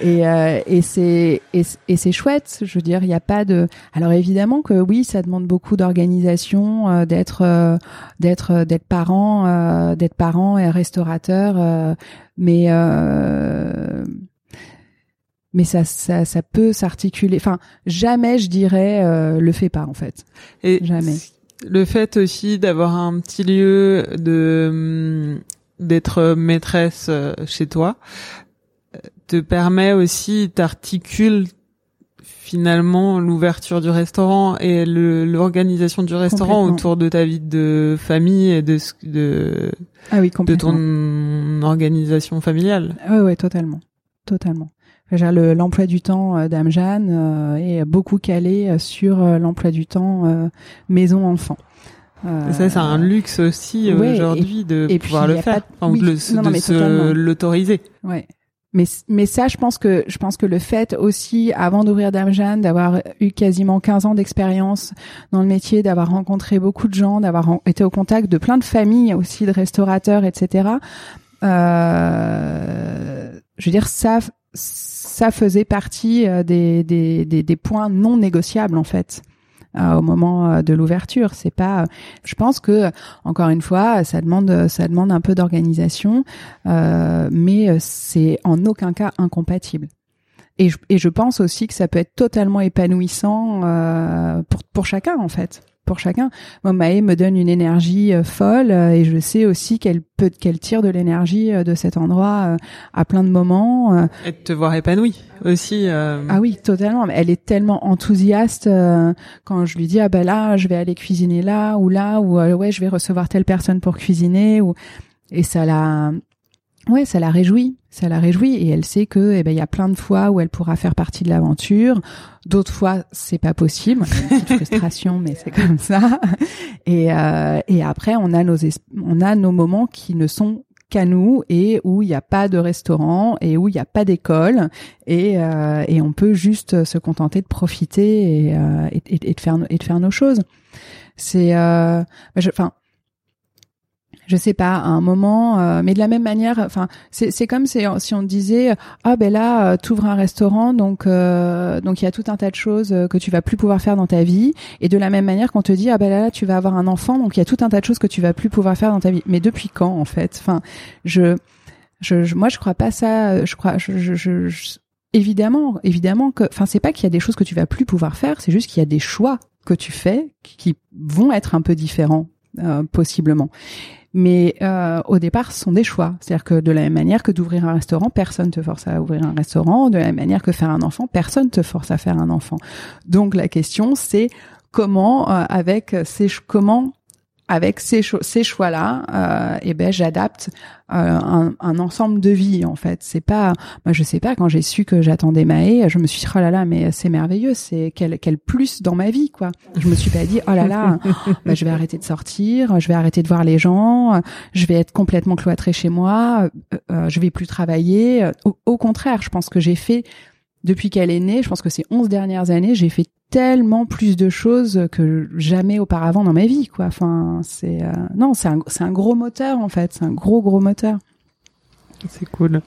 et, euh, et c'est et, et c'est chouette. Je veux dire, il n'y a pas de. Alors évidemment que oui, ça demande beaucoup d'organisation, euh, d'être euh, d'être d'être parent, d'être parent et restaurateur, mais mais ça, ça, ça peut s'articuler. Enfin, jamais je dirais le fais pas en fait. Et jamais. Le fait aussi d'avoir un petit lieu de hum, d'être maîtresse chez toi, te permet aussi, t'articule finalement l'ouverture du restaurant et l'organisation du restaurant autour de ta vie de famille et de de ah oui, de ton organisation familiale. Oui, ouais, totalement, totalement. L'emploi du temps euh, d'Ame Jeanne euh, est beaucoup calé euh, sur l'emploi du temps maison enfant. ça, c'est un luxe aussi aujourd'hui de pouvoir le faire, de, se l'autoriser. Ouais, mais, mais ça, je pense que je pense que le fait aussi, avant d'ouvrir Dame Jeanne, d'avoir eu quasiment 15 ans d'expérience dans le métier, d'avoir rencontré beaucoup de gens, d'avoir été au contact de plein de familles aussi, de restaurateurs, etc. Euh, je veux dire, ça, ça faisait partie euh, des, des, des, des points non négociables en fait. au moment de l'ouverture. C'est pas. Je pense que encore une fois, ça demande ça demande un peu d'organisation, mais c'est en aucun cas incompatible. Et je, et je pense aussi que ça peut être totalement épanouissant pour pour chacun en fait pour chacun. Moi, Maë me donne une énergie euh, folle euh, et je sais aussi qu'elle peut qu'elle tire de l'énergie euh, de cet endroit à plein de moments. Et de te voir épanouie aussi. Ah oui, totalement. Elle est tellement enthousiaste quand je lui dis ah ben là je vais aller cuisiner là ou là ou ouais je vais recevoir telle personne pour cuisiner ou et ça la ouais ça la réjouit ça la réjouit et elle sait que eh ben il y a plein de fois où elle pourra faire partie de l'aventure d'autres fois c'est pas possible. Une frustration mais c'est comme ça. Et euh, et après on a nos on a nos moments qui ne sont qu'à nous et où il n'y a pas de restaurant et où il n'y a pas d'école et, euh, et on peut juste se contenter de profiter et, euh, et, et, de faire et de faire nos choses. C'est euh, enfin je sais pas, à un moment, euh, mais de la même manière, enfin, c'est comme si, si on disait, ah ben là, euh, tu ouvres un restaurant, donc euh, donc il y a tout un tas de choses que tu vas plus pouvoir faire dans ta vie, et de la même manière qu'on te dit, ah ben là, tu vas avoir un enfant, donc il y a tout un tas de choses que tu vas plus pouvoir faire dans ta vie. Mais depuis quand, en fait? Enfin, je, je, moi, je crois pas ça. Je crois, je, je, je évidemment, évidemment que, enfin, c'est pas qu'il y a des choses que tu vas plus pouvoir faire, c'est juste qu'il y a des choix que tu fais qui vont être un peu différents, possiblement mais euh, au départ, ce sont des choix. C'est-à-dire que de la même manière que d'ouvrir un restaurant, personne te force à ouvrir un restaurant. De la même manière que faire un enfant, personne te force à faire un enfant. Donc la question, c'est comment, euh, avec ces comment avec ces, ces choix-là, euh, eh ben j'adapte euh, un, un, ensemble de vie en fait. C'est pas, moi je sais pas quand j'ai su que j'attendais Maë, je me suis dit oh là là mais c'est merveilleux, c'est quel quel plus dans ma vie quoi. Je me suis pas dit oh là là, bah, je vais arrêter de sortir, je vais arrêter de voir les gens, je vais être complètement cloîtrée chez moi, euh, euh je vais plus travailler. Au, au contraire, je pense que j'ai fait depuis qu'elle est née, je pense que ces 11 dernières années, j'ai fait tellement plus de choses que jamais auparavant dans ma vie quoi. Enfin c'est euh, non c'est un c'est un gros moteur en fait. C'est un gros gros moteur. C'est cool.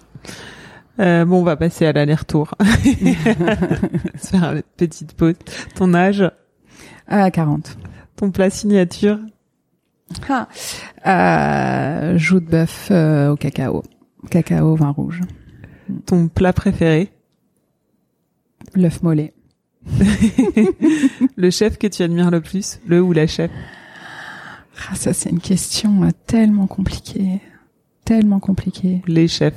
Euh, bon on va passer à l'aller-retour. Faire une petite pause. Ton âge? À 40 ton plat signature? Ah, euh, joue de bœuf euh, au cacao. Cacao vin rouge. Ton plat préféré? L'œuf mollet le chef que tu admires le plus, le ou la chef ah, Ça, c'est une question euh, tellement compliquée, tellement compliquée. Les chefs.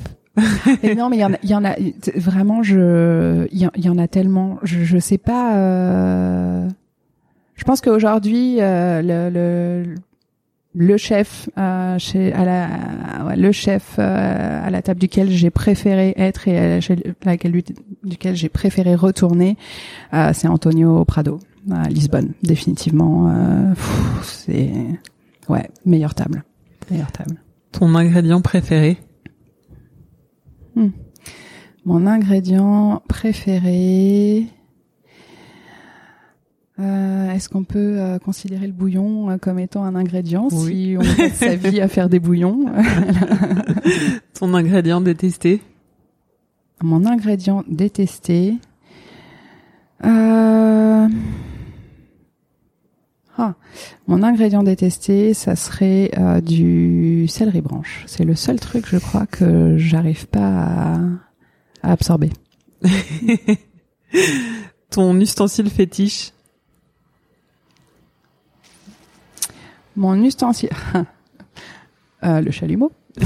non, mais il y en a, y en a vraiment. Je, il y, en a tellement. Je, je sais pas. Euh, je pense qu'aujourd'hui, euh, le, le le chef euh, chez à la ouais, le chef euh, à la table duquel j'ai préféré être et à laquelle duquel j'ai préféré retourner euh, c'est Antonio Prado à Lisbonne. Définitivement euh, c'est ouais meilleure table. Meilleure table. Ton ingrédient préféré? Hmm. mon ingrédient préféré euh, Est-ce qu'on peut euh, considérer le bouillon euh, comme étant un ingrédient si on passe sa vie à faire des bouillons Ton ingrédient détesté Mon ingrédient détesté. Euh... Ah, mon ingrédient détesté, ça serait euh, du céleri branche. C'est le seul truc, je crois, que j'arrive pas à, à absorber. Ton ustensile fétiche Mon ustensile. euh, le chalumeau.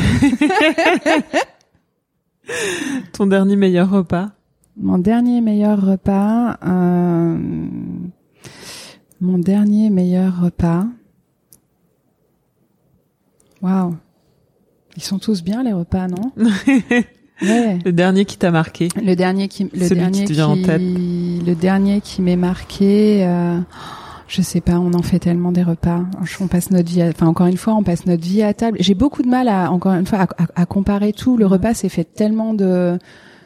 Ton dernier meilleur repas Mon dernier meilleur repas. Euh... Mon dernier meilleur repas. Waouh. Ils sont tous bien les repas, non? Ouais. Le dernier qui t'a marqué. Le dernier qui, le Celui dernier qui te vient qui, en tête. le dernier qui m'est marqué. Euh je sais pas, on en fait tellement des repas. On passe notre vie, à, enfin encore une fois, on passe notre vie à table. J'ai beaucoup de mal à, encore une fois, à, à, à comparer tout. Le repas, c'est fait tellement de,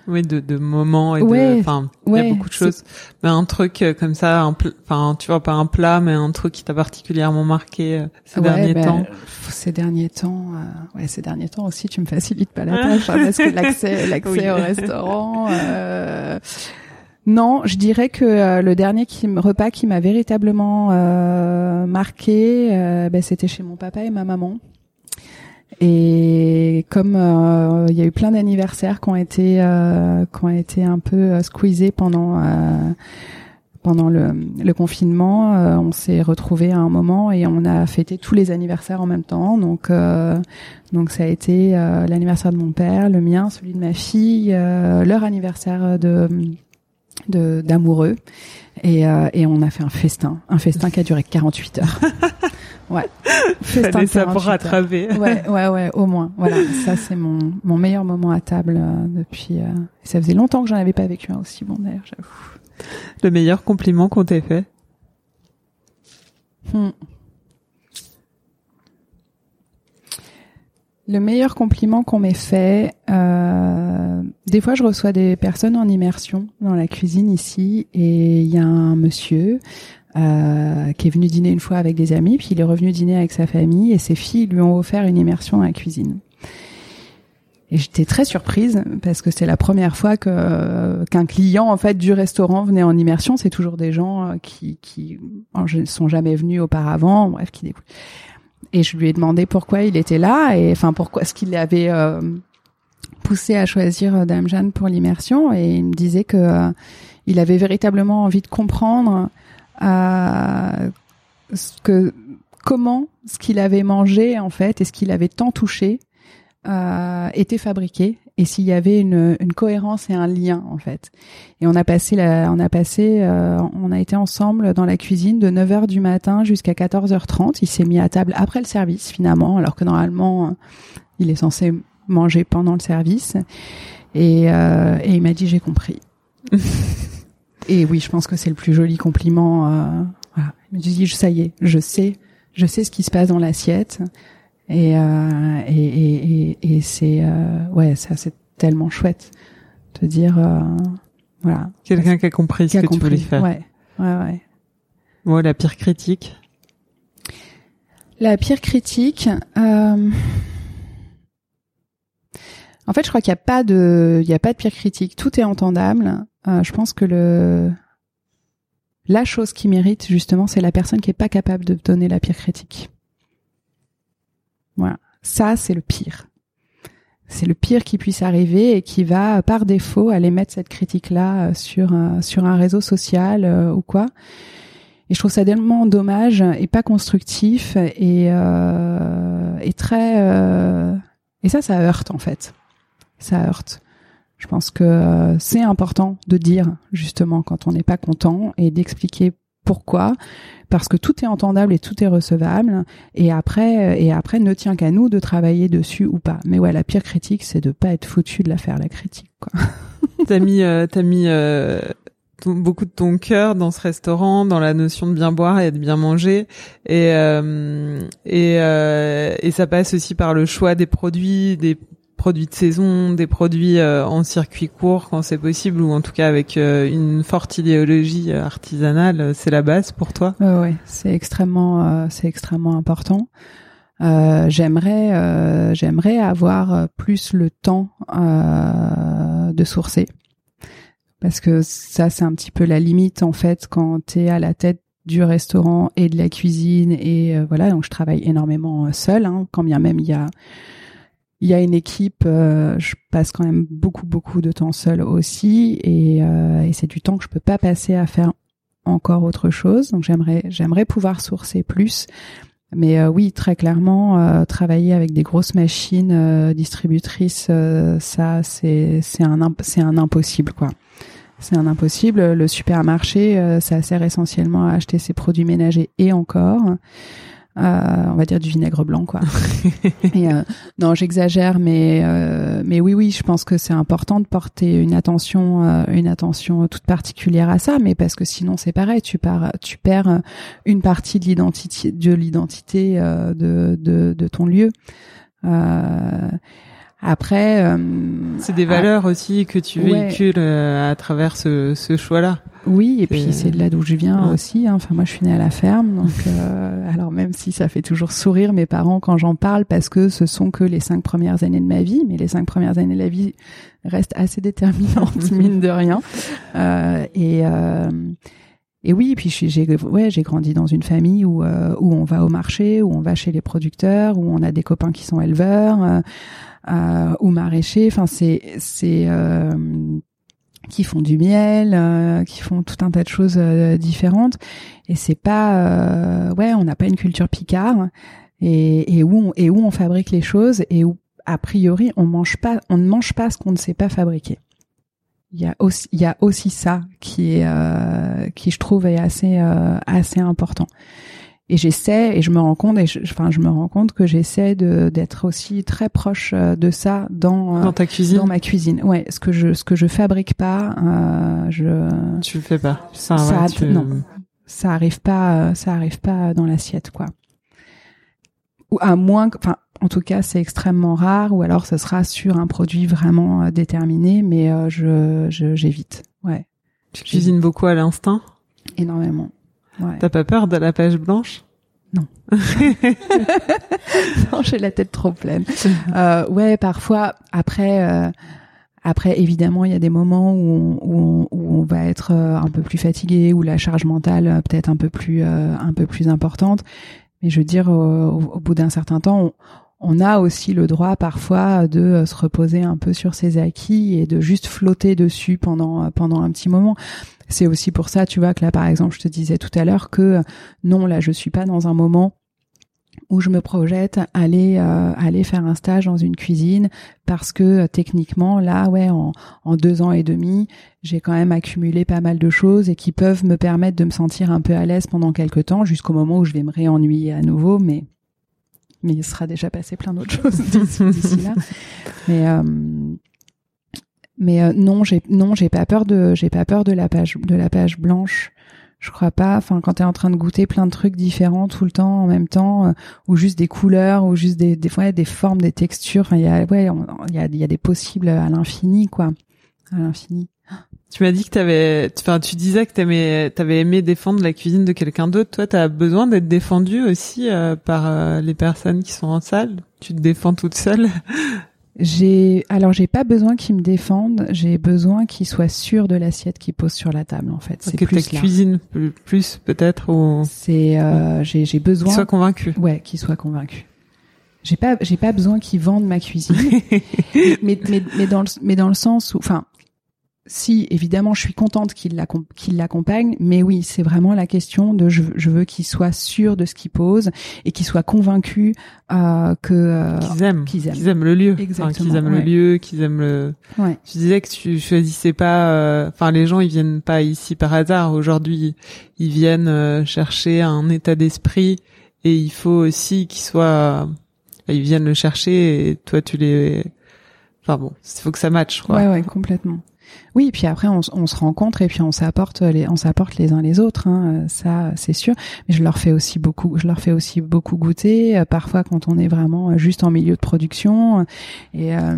oui, de, de moments et Ouais, de, enfin, il ouais, y a beaucoup de choses. Mais un truc euh, comme ça, enfin, tu vois, pas un plat, mais un truc qui t'a particulièrement marqué euh, ces Ouais, derniers temps. Ces derniers temps, euh, ouais, ces derniers temps aussi, tu me facilites pas la tâche hein, parce que l'accès, l'accès Oui. au restaurant. Euh, Non, je dirais que euh, le dernier repas qui m'a véritablement euh, marqué, euh, ben, c'était chez mon papa et ma maman. Et comme il y a eu plein d'anniversaires qui ont été qui ont été un peu squeezés pendant pendant le, confinement, on s'est retrouvés à un moment et on a fêté tous les anniversaires en même temps. Donc donc ça a été l'anniversaire de mon père, le mien, celui de ma fille, leur anniversaire de d'amoureux et, euh, et on a fait un festin, un festin qui a duré 48 heures. ouais. Festin ça pour rattraper. Ouais, ouais, ouais, au moins. Voilà, ça c'est mon mon meilleur moment à table euh, depuis. Euh, ça faisait longtemps que j'en avais pas vécu un aussi bon d'ailleurs, j'avoue. Le meilleur compliment qu'on t'ait fait? Hmm. Le meilleur compliment qu'on m'ait fait, euh, des fois je reçois des personnes en immersion dans la cuisine ici et il y a un monsieur euh, qui est venu dîner une fois avec des amis, puis il est revenu dîner avec sa famille et ses filles lui ont offert une immersion dans la cuisine. Et j'étais très surprise parce que c'est la première fois que qu'un client en fait du restaurant venait en immersion. C'est toujours des gens euh, qui qui ne sont jamais venus auparavant, bref, qui découvrent. Et je lui ai demandé pourquoi il était là et enfin pourquoi ce qu'il avait euh, poussé à choisir euh, Dame Jeanne pour l'immersion. Et il me disait que euh, il avait véritablement envie de comprendre ce que comment ce qu'il avait mangé en fait et ce qu'il avait tant touché euh, était fabriqué et s'il y avait une, une, cohérence et un lien en fait. Et on a passé la, on a passé, euh, on a été ensemble dans la cuisine de 9h du matin jusqu'à 14h30. Il s'est mis à table après le service finalement, alors que normalement il est censé manger pendant le service. Et, euh, et il m'a dit j'ai compris. et oui, je pense que c'est le plus joli compliment. Euh, voilà. Il m'a dit ça y est, je sais, je sais ce qui se passe dans l'assiette. Et, euh, et, et, et, c'est euh, ouais, ça c'est tellement chouette de dire euh, voilà. Quelqu'un qui a compris ce que tu voulais faire. Ouais, ouais, ouais. Moi, la pire critique. La pire critique. Euh... En fait, je crois qu'il n'y a pas de, il y a pas de pire critique. Tout est entendable. Euh, je pense que le, la chose qui mérite justement, c'est la personne qui est pas capable de donner la pire critique. Voilà. Ça, c'est le pire. C'est le pire qui puisse arriver et qui va, par défaut, aller mettre cette critique-là euh, sur un, sur un réseau social euh, ou quoi. Et je trouve ça tellement dommage et pas constructif et, euh, et très... Euh, et ça, ça heurte en fait. Ça heurte. Je pense que c'est important de dire justement quand on n'est pas content et d'expliquer pourquoi? Parce que tout est entendable et tout est recevable. Et après, et après, ne tient qu'à nous de travailler dessus ou pas. Mais ouais, la pire critique, c'est de pas être foutu de la faire la critique. Quoi. t'as mis, euh, t'as mis euh, beaucoup de ton cœur dans ce restaurant, dans la notion de bien boire et de bien manger. Et euh, et, euh, et ça passe aussi par le choix des produits, des produits de saison, des produits euh, en circuit court quand c'est possible, ou en tout cas avec euh, une forte idéologie euh, artisanale, c'est la base pour toi? Oui, c'est extrêmement, c'est extrêmement important. j'aimerais, j'aimerais avoir plus le temps de sourcer, parce que ça, c'est un petit peu la limite en fait quand tu es à la tête du restaurant et de la cuisine et voilà donc je travaille énormément seul hein, quand bien même il y a il y a une équipe, euh, je passe quand même beaucoup beaucoup de temps seul aussi, et, euh, et c'est du temps que je peux pas passer à faire encore autre chose. Donc j'aimerais j'aimerais pouvoir sourcer plus, mais euh, oui très clairement travailler avec des grosses machines distributrices, ça c'est c'est un c'est un impossible quoi. C'est un impossible. Le supermarché, ça sert essentiellement à acheter ses produits ménagers et encore. Euh, on va dire du vinaigre blanc quoi. et, euh, non, j'exagère, mais euh, mais oui oui, je pense que c'est important de porter une attention une attention toute particulière à ça, mais parce que sinon c'est pareil, tu pars tu perds une partie de l'identité de l'identité de, de, de ton lieu. Après, euh, c'est des valeurs aussi que tu véhicules à travers ce, ce choix-là. Oui, et puis c'est de là d'où je viens aussi. Hein. Enfin, moi, je suis née à la ferme, donc euh, alors même si ça fait toujours sourire mes parents quand j'en parle, parce que ce sont que les cinq premières années de ma vie, mais les cinq premières années de la vie restent assez déterminantes mine de rien. Euh, et euh, et oui, puis j'ai ouais, j'ai grandi dans une famille où euh, où on va au marché, où on va chez les producteurs, où on a des copains qui sont éleveurs euh, euh ou maraîchers. Enfin, c'est c'est qui font du miel, euh, qui font tout un tas de choses euh, différentes. Et c'est pas, euh, ouais, on n'a pas une culture picard et, et où on, et où on fabrique les choses et où a priori on mange pas, on ne mange pas ce qu'on ne sait pas fabriquer. Il y a aussi, il y a aussi ça qui est, qui je trouve est assez, assez important. Et j'essaie et je me rends compte et enfin je me rends compte que j'essaie de d'être aussi très proche euh, de ça dans euh, dans ta cuisine dans ma cuisine. Ouais ce que je ce que je fabrique pas euh, je tu le fais pas. Ça, ça non. Ça arrive pas ça arrive pas dans l'assiette quoi ou à moins enfin en tout cas c'est extrêmement rare ou alors ce sera sur un produit vraiment déterminé mais je j'évite ouais tu cuisines beaucoup à l'instinct? Énormément Ouais. T'as pas peur de la page blanche? Non. non, j'ai la tête trop pleine. Euh, ouais, parfois. Après, euh, après, évidemment, il y a des moments où on, où on, où on va être euh, un peu plus fatigué, où la charge mentale euh, peut-être un peu plus, euh, un peu plus importante. Mais je veux dire, au, bout d'un certain temps, on, on a aussi le droit parfois de se reposer un peu sur ses acquis et de juste flotter dessus pendant pendant un petit moment. C'est aussi pour ça, tu vois, que là, par exemple, je te disais tout à l'heure que non, là, je suis pas dans un moment où je me projette aller euh, aller faire un stage dans une cuisine parce que euh, techniquement là ouais en, en deux ans et demi j'ai quand même accumulé pas mal de choses et qui peuvent me permettre de me sentir un peu à l'aise pendant quelques temps jusqu'au moment où je vais me réennuyer à nouveau mais mais il sera déjà passé plein d'autres choses d'ici là mais euh, mais euh, non, j'ai non, j'ai pas peur de j'ai pas peur de la page de la page blanche. Je crois pas. Enfin, quand t'es en train de goûter plein de trucs différents tout le temps en même temps, euh, ou juste des couleurs, ou juste des des fois des formes, des textures. Enfin, il y a ouais, il y a des possibles à l'infini quoi, à l'infini. Tu m'as dit que t'avais, enfin, tu disais que t'aimais, t'avais aimé défendre la cuisine de quelqu'un d'autre. Toi, t'as besoin d'être défendu aussi euh, par les personnes qui sont en salle. Tu te défends toute seule. J'ai alors j'ai pas besoin qu'ils me défendent, j'ai besoin qu'ils soient sûrs de l'assiette qu'ils posent sur la table en fait. C'est plus ta cuisine plus peut-être ou c'est euh, j'ai j'ai besoin qu'ils soient convaincus. Ouais, qu'ils soient convaincus. J'ai pas j'ai pas besoin qu'ils vendent ma cuisine, mais, mais mais dans le mais dans le sens où enfin si évidemment je suis contente qu'il l'accompagne, mais oui, c'est vraiment la question de je, je veux qu'il soit sûr de ce qu'il pose et qu'il soit convaincu euh, que euh, qu'ils aiment, qu'ils aiment. le lieu, Exactement, qu'ils aiment le lieu, qu'ils aiment le. Ouais. Tu disais que tu choisissais pas, euh, enfin les gens ils viennent pas ici par hasard. Aujourd'hui, ils viennent euh, chercher un état d'esprit et il faut aussi qu'ils soient, ils viennent le chercher et toi tu les. Enfin bon, il faut que ça matche, quoi. Ouais, ouais, complètement. Oui, puis après on, on, se rencontre et puis on s'apporte les on s'apporte les uns les autres, hein, ça c'est sûr. Mais je leur fais aussi beaucoup, je leur fais aussi beaucoup goûter. Euh, parfois quand on est vraiment juste en milieu de production et euh,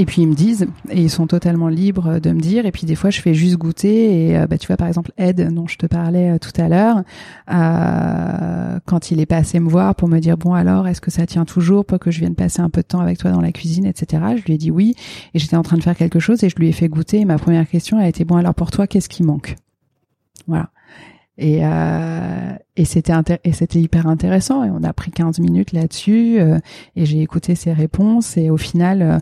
et puis ils me disent, et ils sont totalement libres de me dire. Et puis des fois, je fais juste goûter. Et euh, bah, tu vois, par exemple, Ed, dont je te parlais euh, tout à l'heure, euh, quand il est passé me voir pour me dire, bon alors, est-ce que ça tient toujours pour que je vienne passer un peu de temps avec toi dans la cuisine, etc. Je lui ai dit oui. Et j'étais en train de faire quelque chose et je lui ai fait goûter. Et ma première question a été, bon alors pour toi, qu'est-ce qui manque? Voilà. Et, euh, et c'était et c'était hyper intéressant et on a pris 15 minutes là-dessus et j'ai écouté ses réponses et au final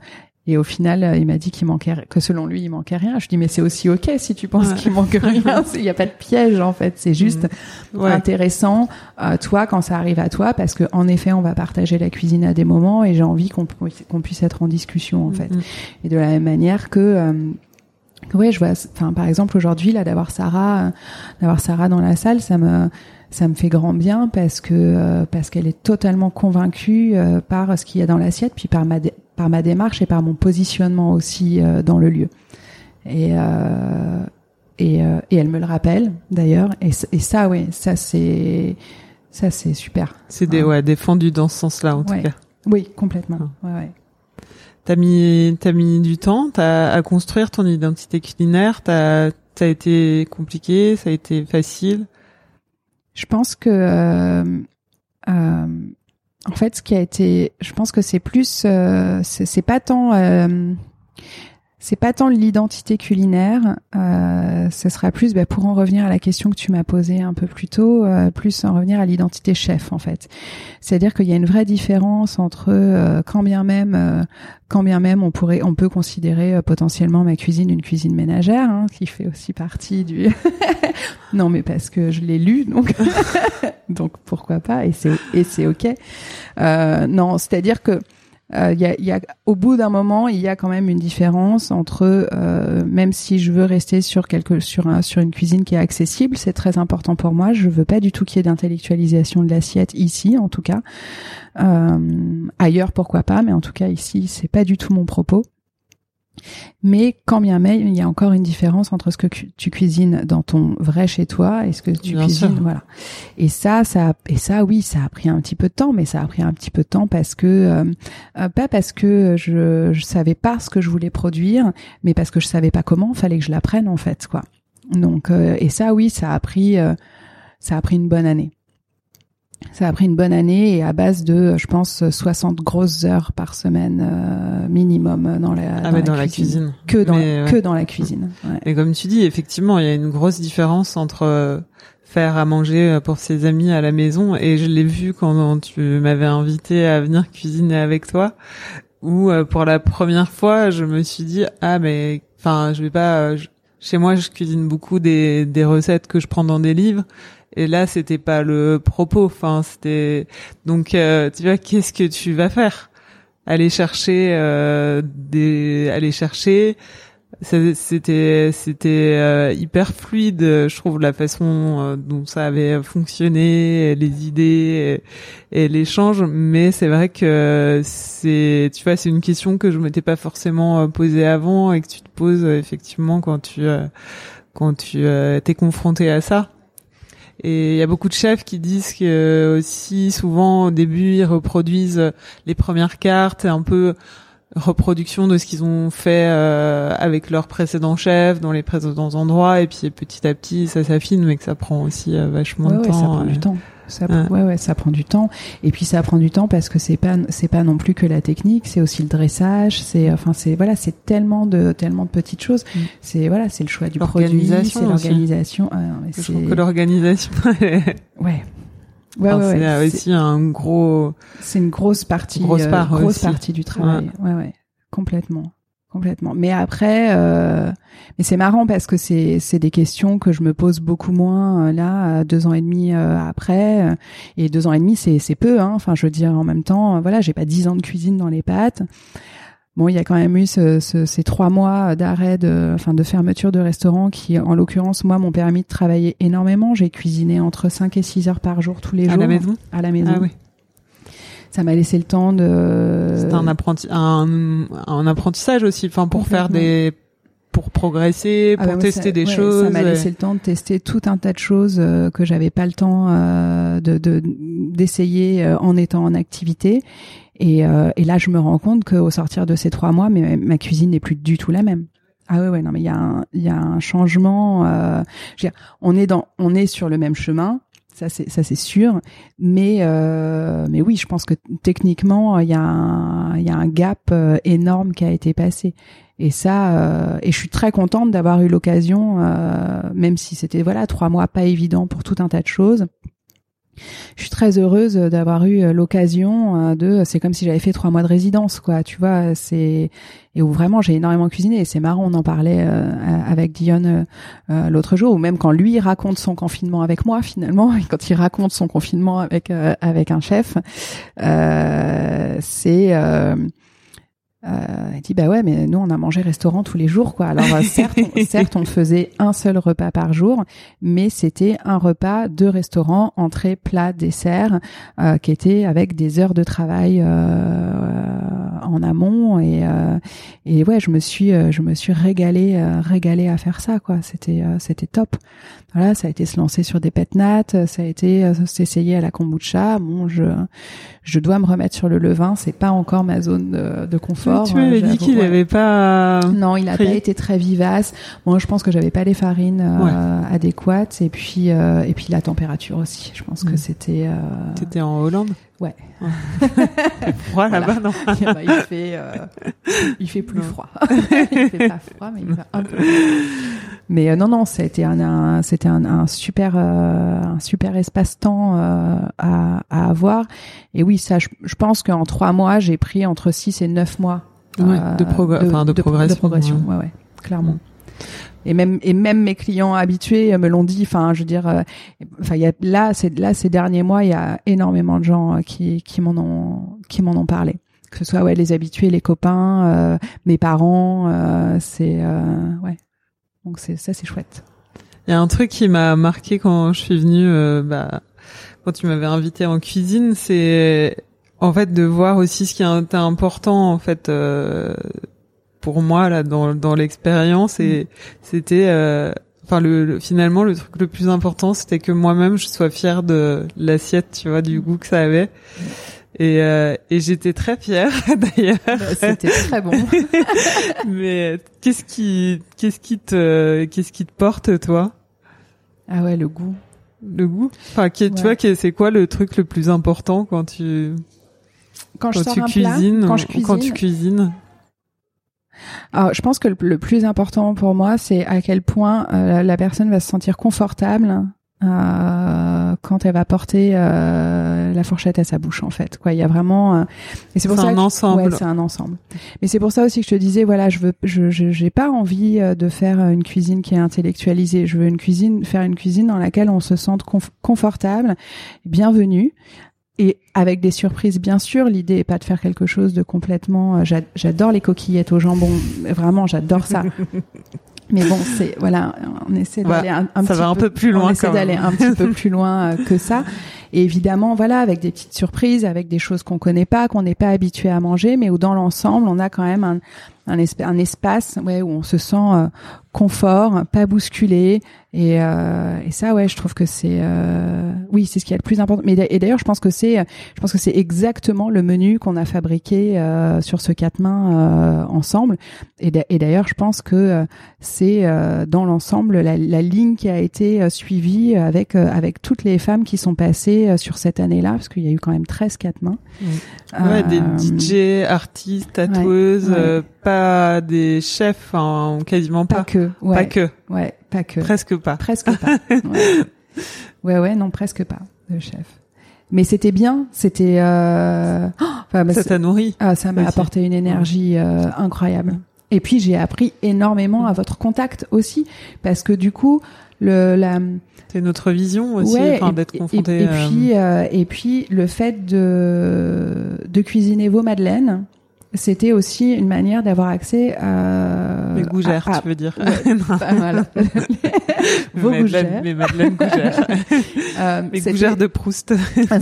et au final, euh, il m'a dit qu'il manquait que selon lui, il manquait rien. Je dis mais c'est aussi ok si tu penses qu'il manque rien. Il n'y a pas de piège en fait. C'est juste mm. intéressant euh, toi quand ça arrive à toi parce que en effet, on va partager la cuisine à des moments et j'ai envie qu'on qu'on puisse être en discussion en fait. Mm. Et de la même manière que euh, ouais, je vois. Enfin, par exemple aujourd'hui là d'avoir Sarah, d'avoir Sarah dans la salle, ça me ça me fait grand bien parce que parce qu'elle est totalement convaincue par ce qu'il y a dans l'assiette puis par ma par ma démarche et par mon positionnement aussi euh, dans le lieu. Et euh, et, euh, et, elle me le rappelle d'ailleurs. Et, et, ça, oui, ça c'est ça c'est super. C'est des ouais défendu dans ce sens-là en tout cas. Oui, complètement. Ah. Ouais, ouais. T'as mis, t'as mis du temps à construire ton identité culinaire. T'as, a été compliqué, ça a été facile. Je pense que, euh, euh, en fait, ce qui a été, je pense que c'est plus, euh, c'est pas tant c'est pas tant l'identité culinaire, euh, ce sera plus, bah, pour en revenir à la question que tu m'as posée un peu plus tôt, euh, plus en revenir à l'identité chef en fait. C'est-à-dire qu'il y a une vraie différence entre euh, quand bien même, euh, quand bien même on pourrait, on peut considérer potentiellement ma cuisine une cuisine ménagère, hein, qui fait aussi partie du. non mais parce que je l'ai lu donc donc pourquoi pas et c'est et c'est ok. non, c'est-à-dire que euh, y a, y a, au bout d'un moment, il y a quand même une différence entre, euh, même si je veux rester sur quelque, sur un, sur une cuisine qui est accessible, c'est très important pour moi. Je veux pas du tout qu'il y ait d'intellectualisation de l'assiette ici, en tout cas. Euh, ailleurs, pourquoi pas, mais en tout cas ici, c'est pas du tout mon propos. Mais quand bien même, il y a encore une différence entre ce que tu cuisines dans ton vrai chez toi et ce que tu cuisines, voilà. Et ça, ça, et ça, oui, ça a pris un petit peu de temps, mais ça a pris un petit peu de temps parce que, euh, euh, pas parce que je, je savais pas ce que je voulais produire, mais parce que je savais pas comment, fallait que je l'apprenne en fait, quoi. Donc, euh, et ça, oui, ça a pris, ça a pris une bonne année. Ça a pris une bonne année et à base de, je pense, 60 grosses heures par semaine euh, minimum dans la, ah dans, la, cuisine. Que dans, que dans la cuisine. Ouais. Et comme tu dis, effectivement, il y a une grosse différence entre euh, faire à manger euh, pour ses amis à la maison et je l'ai vu quand tu m'avais invité à venir cuisiner avec toi où pour la première fois, je me suis dit ah mais enfin, je vais pas chez moi, je cuisine beaucoup des, des recettes que je prends dans des livres et là, c'était pas le propos. Enfin, c'était donc euh, tu vois qu'est-ce que tu vas faire? Aller chercher euh, des, aller chercher. C'était c'était euh, hyper fluide, je trouve la façon dont ça avait fonctionné, les idées et, l'échange. Mais c'est vrai que c'est tu vois c'est une question que je m'étais pas forcément posée avant et que tu te poses effectivement quand tu quand tu t'es confronté à ça. Et il y a beaucoup de chefs qui disent que aussi souvent au début ils reproduisent les premières cartes, un peu reproduction de ce qu'ils ont fait euh, avec leurs précédents chefs dans les précédents endroits et puis petit à petit ça s'affine mais que ça prend aussi euh, vachement de temps. ça prend du temps. Ça, ouais. ouais, ça prend du temps. Et puis ça prend du temps parce que c'est pas c'est pas non plus que la technique, c'est aussi le dressage. C'est enfin c'est voilà, c'est tellement de tellement de petites choses. Mm. C'est voilà, c'est le choix du produit, c'est l'organisation. Ah, Je trouve que l'organisation. ouais. Ouais, ouais, c'est aussi un gros. C'est une grosse partie, grosse, euh, part grosse partie du travail. Ouais, ouais, complètement complètement. Mais après, euh, mais c'est marrant parce que c'est c'est des questions que je me pose beaucoup moins euh, là deux ans et demi euh, après. Et deux ans et demi, c'est c'est peu. Hein. Enfin, je veux dire, en même temps, voilà, j'ai pas dix ans de cuisine dans les pattes. Bon, il y a quand même eu ce, ce, ces trois mois d'arrêt, de, enfin de fermeture de restaurant qui, en l'occurrence, moi, m'ont permis de travailler énormément. J'ai cuisiné entre 5 et 6 heures par jour tous les jours. À la maison? À la maison. Ah oui ça m'a laissé le temps de. C'était un, apprenti un, un apprentissage aussi, enfin pour faire des pour progresser, ah pour bah tester des choses. Ça m'a laissé le temps de tester tout un tas de choses euh, que j'avais pas le temps euh, de d'essayer euh, en étant en activité. Et, euh, et là, je me rends compte qu'au sortir de ces trois mois, ma cuisine n'est plus du tout la même. Ah ouais, ouais, non, mais il y a un, y a un changement. Euh, dire, on est dans, on est sur le même chemin ça c'est sûr mais euh, mais oui je pense que techniquement il y a un y a un gap euh, énorme qui a été passé et ça euh, et je suis très contente d'avoir eu l'occasion euh, même si c'était voilà trois mois pas évident pour tout un tas de choses je suis très heureuse d'avoir eu euh, l'occasion euh, de c'est comme si j'avais fait trois mois de résidence quoi tu vois c'est et où vraiment j'ai énormément cuisiné c'est marrant on en parlait euh, avec Dion l'autre jour ou même quand lui raconte son confinement avec moi finalement quand il raconte son confinement avec avec un chef c'est euh, il dit bah ouais mais nous on a mangé restaurant tous les jours quoi. Alors euh, certes on, certes on faisait un seul repas par jour, mais c'était un repas de restaurant entrée plat dessert euh, qui était avec des heures de travail euh, en amont et et ouais je me suis je me suis régalée régalée à faire ça quoi. C'était c'était top. Voilà ça a été se lancer sur des pet nat ça a été s'essayer à la kombucha. Bon je je dois me remettre sur le levain c'est pas encore ma zone de, de confort tu m'avais dit qu'il n'avait pas non il a pas été très vivace. Moi je pense que j'avais pas les farines adéquates. Et puis et puis la température aussi. Je pense que mm. c'était c'était en Hollande? Ouais. froid là-bas, non il fait, euh, il fait plus froid. il fait pas froid, mais il fait un peu. Mais euh, non, non, c'était un, c'était un, un, super, euh, un super espace-temps euh, à, à, avoir. Et oui, ça, je, je pense qu'en trois mois, j'ai pris entre six et neuf mois de, de, enfin, de, progression. De progression, ouais, ouais, clairement. Et même et même mes clients habitués me l'ont dit enfin je veux dire euh, enfin y a là c'est là ces derniers mois il y a énormément de gens euh, qui qui m'en ont qui m'en ont parlé. Que ce soit ouais les habitués les copains euh, mes parents euh, c'est ouais. Donc c'est ça c'est chouette. Il y a un truc qui m'a marqué quand je suis venue bah quand tu m'avais invité en cuisine c'est en fait de voir aussi ce qui est important en fait pour moi là dans dans l'expérience et mm. c'était euh, enfin le, finalement le truc le plus important c'était que moi-même je sois fière de l'assiette tu vois du goût que ça avait. Et euh, et j'étais très fière d'ailleurs. Bah, c'était très bon. Mais qu'est-ce qui qu'est-ce qui te qu'est-ce qui te porte toi? Ah ouais le goût. Le goût? Enfin tu vois c'est quoi le truc le plus important quand tu quand, je tu cuisines quand, je cuisine, quand tu cuisines? Alors, je pense que le, plus important pour moi, c'est à quel point euh, la personne va se sentir confortable euh, quand elle va porter euh, la fourchette à sa bouche en fait. Quoi il y a vraiment et c'est pour ça un ensemble. Ouais, c'est un ensemble. Mais c'est pour ça aussi que je te disais voilà je veux je j'ai pas envie de faire une cuisine qui est intellectualisée. Je veux une cuisine faire une cuisine dans laquelle on se sente confortable. Bienvenue et avec des surprises bien sûr l'idée est pas de faire quelque chose de complètement euh, j'adore les coquillettes au jambon vraiment j'adore ça. Mais bon c'est voilà on essaie d'aller un, ça va un peu, plus loin on essaie d'aller un petit peu plus loin euh, que ça. Et évidemment voilà avec des petites surprises avec des choses qu'on connaît pas qu'on n'est pas habitué à manger mais où dans l'ensemble on a quand même un un, un espace ouais où on se sent euh, confort pas bousculé et, euh, et ça, ouais, je trouve que c'est, euh, oui, c'est ce qui est le plus important. Mais et d'ailleurs, je pense que c'est, je pense que c'est exactement le menu qu'on a fabriqué euh, sur ce quatre mains euh, ensemble. Et d'ailleurs, je pense que euh, c'est euh, dans l'ensemble la, la, ligne qui a été suivie avec avec toutes les femmes qui sont passées sur cette année-là, parce qu'il y a eu quand même 13 quatre mains. Ouais, des DJ, artistes, tatoueuses, pas des chefs, hein, quasiment pas. Pas que, ouais. Pas que. Ouais, pas que. Presque pas. Presque pas. ouais. ouais, non, presque pas de chef. Mais c'était bien, c'était. Euh... enfin, bah, ça t'a nourri. Ah, ça m'a apporté une énergie euh, incroyable. Et puis j'ai appris énormément à votre contact aussi, parce que du coup, le la. C'est notre vision aussi, d'être confronté. Et, et puis euh, et puis le fait de de cuisiner vos madeleines c'était aussi une manière d'avoir accès à les gougères, tu veux dire voilà. Vos gougères. Les madeleines gougères. euh, les gougères de Proust.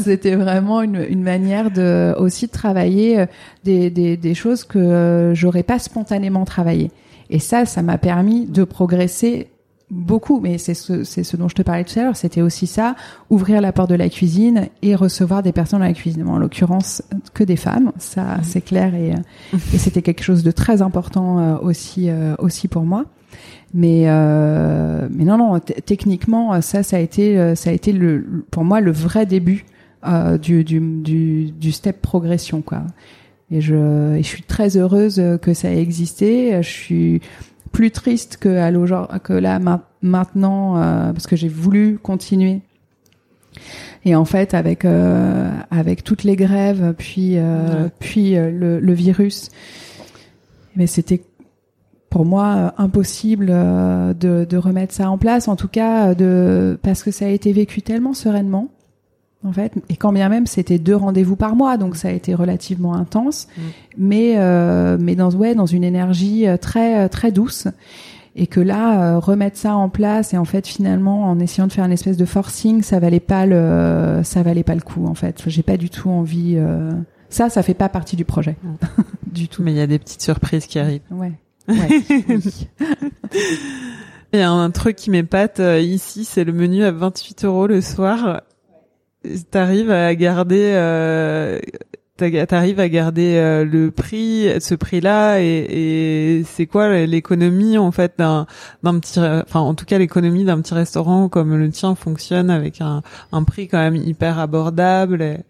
c'était vraiment une, une manière de aussi de travailler euh, des, des, des choses que euh, j'aurais pas spontanément travaillé. Et ça, ça m'a permis de progresser beaucoup, mais c'est ce, c'est ce dont je te parlais tout à l'heure, c'était aussi ça, ouvrir la porte de la cuisine et recevoir des personnes dans la cuisine. En l'occurrence, que des femmes, ça mhm. c'est clair, et, et c'était quelque chose de très important euh, aussi, euh, aussi pour moi. Mais euh, mais non non, techniquement ça ça a été ça a été le pour moi le vrai début du, du, du du step progression quoi. Et je, et je suis très heureuse que ça ait existé. Je suis plus triste que à que là maintenant euh, parce que j'ai voulu continuer. Et en fait avec euh, avec toutes les grèves puis euh, puis le, le, virus mais c'était pour moi impossible de, de remettre ça en place. En tout cas de parce que ça a été vécu tellement sereinement en fait. Et quand bien même c'était deux rendez-vous par mois, donc ça a été relativement intense, mm. mais euh, mais dans ouais dans une énergie euh, très euh, très douce. Et que là remettre ça en place et en fait finalement en essayant de faire une espèce de forcing, ça valait pas le ça valait pas le coup en fait. J'ai pas du tout envie. ça, ça fait pas partie du projet. Mm. du tout. Mais il y a des petites surprises qui arrivent. Ouais. ouais. oui. Il y a un truc qui m'épate euh, ici, c'est le menu à 28 euros le soir. T'arrives à garder, euh, t'arrives à garder euh, le prix, ce prix-là, et, et c'est quoi l'économie en fait d'un d'un petit, enfin en tout cas l'économie d'un petit restaurant comme le tien fonctionne avec un un prix quand même hyper abordable.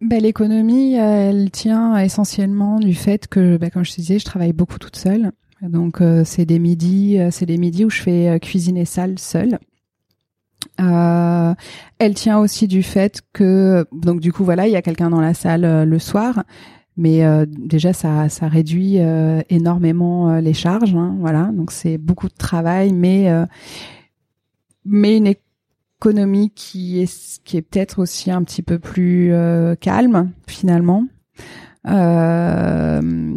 Ben, l'économie, elle tient essentiellement du fait que, ben, comme je te disais, je travaille beaucoup toute seule. Donc, euh, c'est des midis, euh, c'est des midis où je fais euh, cuisiner salle seule. Euh, elle tient aussi du fait que, donc du coup, voilà, il y a quelqu'un dans la salle euh, le soir. Mais euh, déjà, ça, ça réduit euh, énormément euh, les charges. hein, voilà, donc c'est beaucoup de travail, mais mais une économie qui est qui est peut-être aussi un petit peu plus calme finalement. Euh,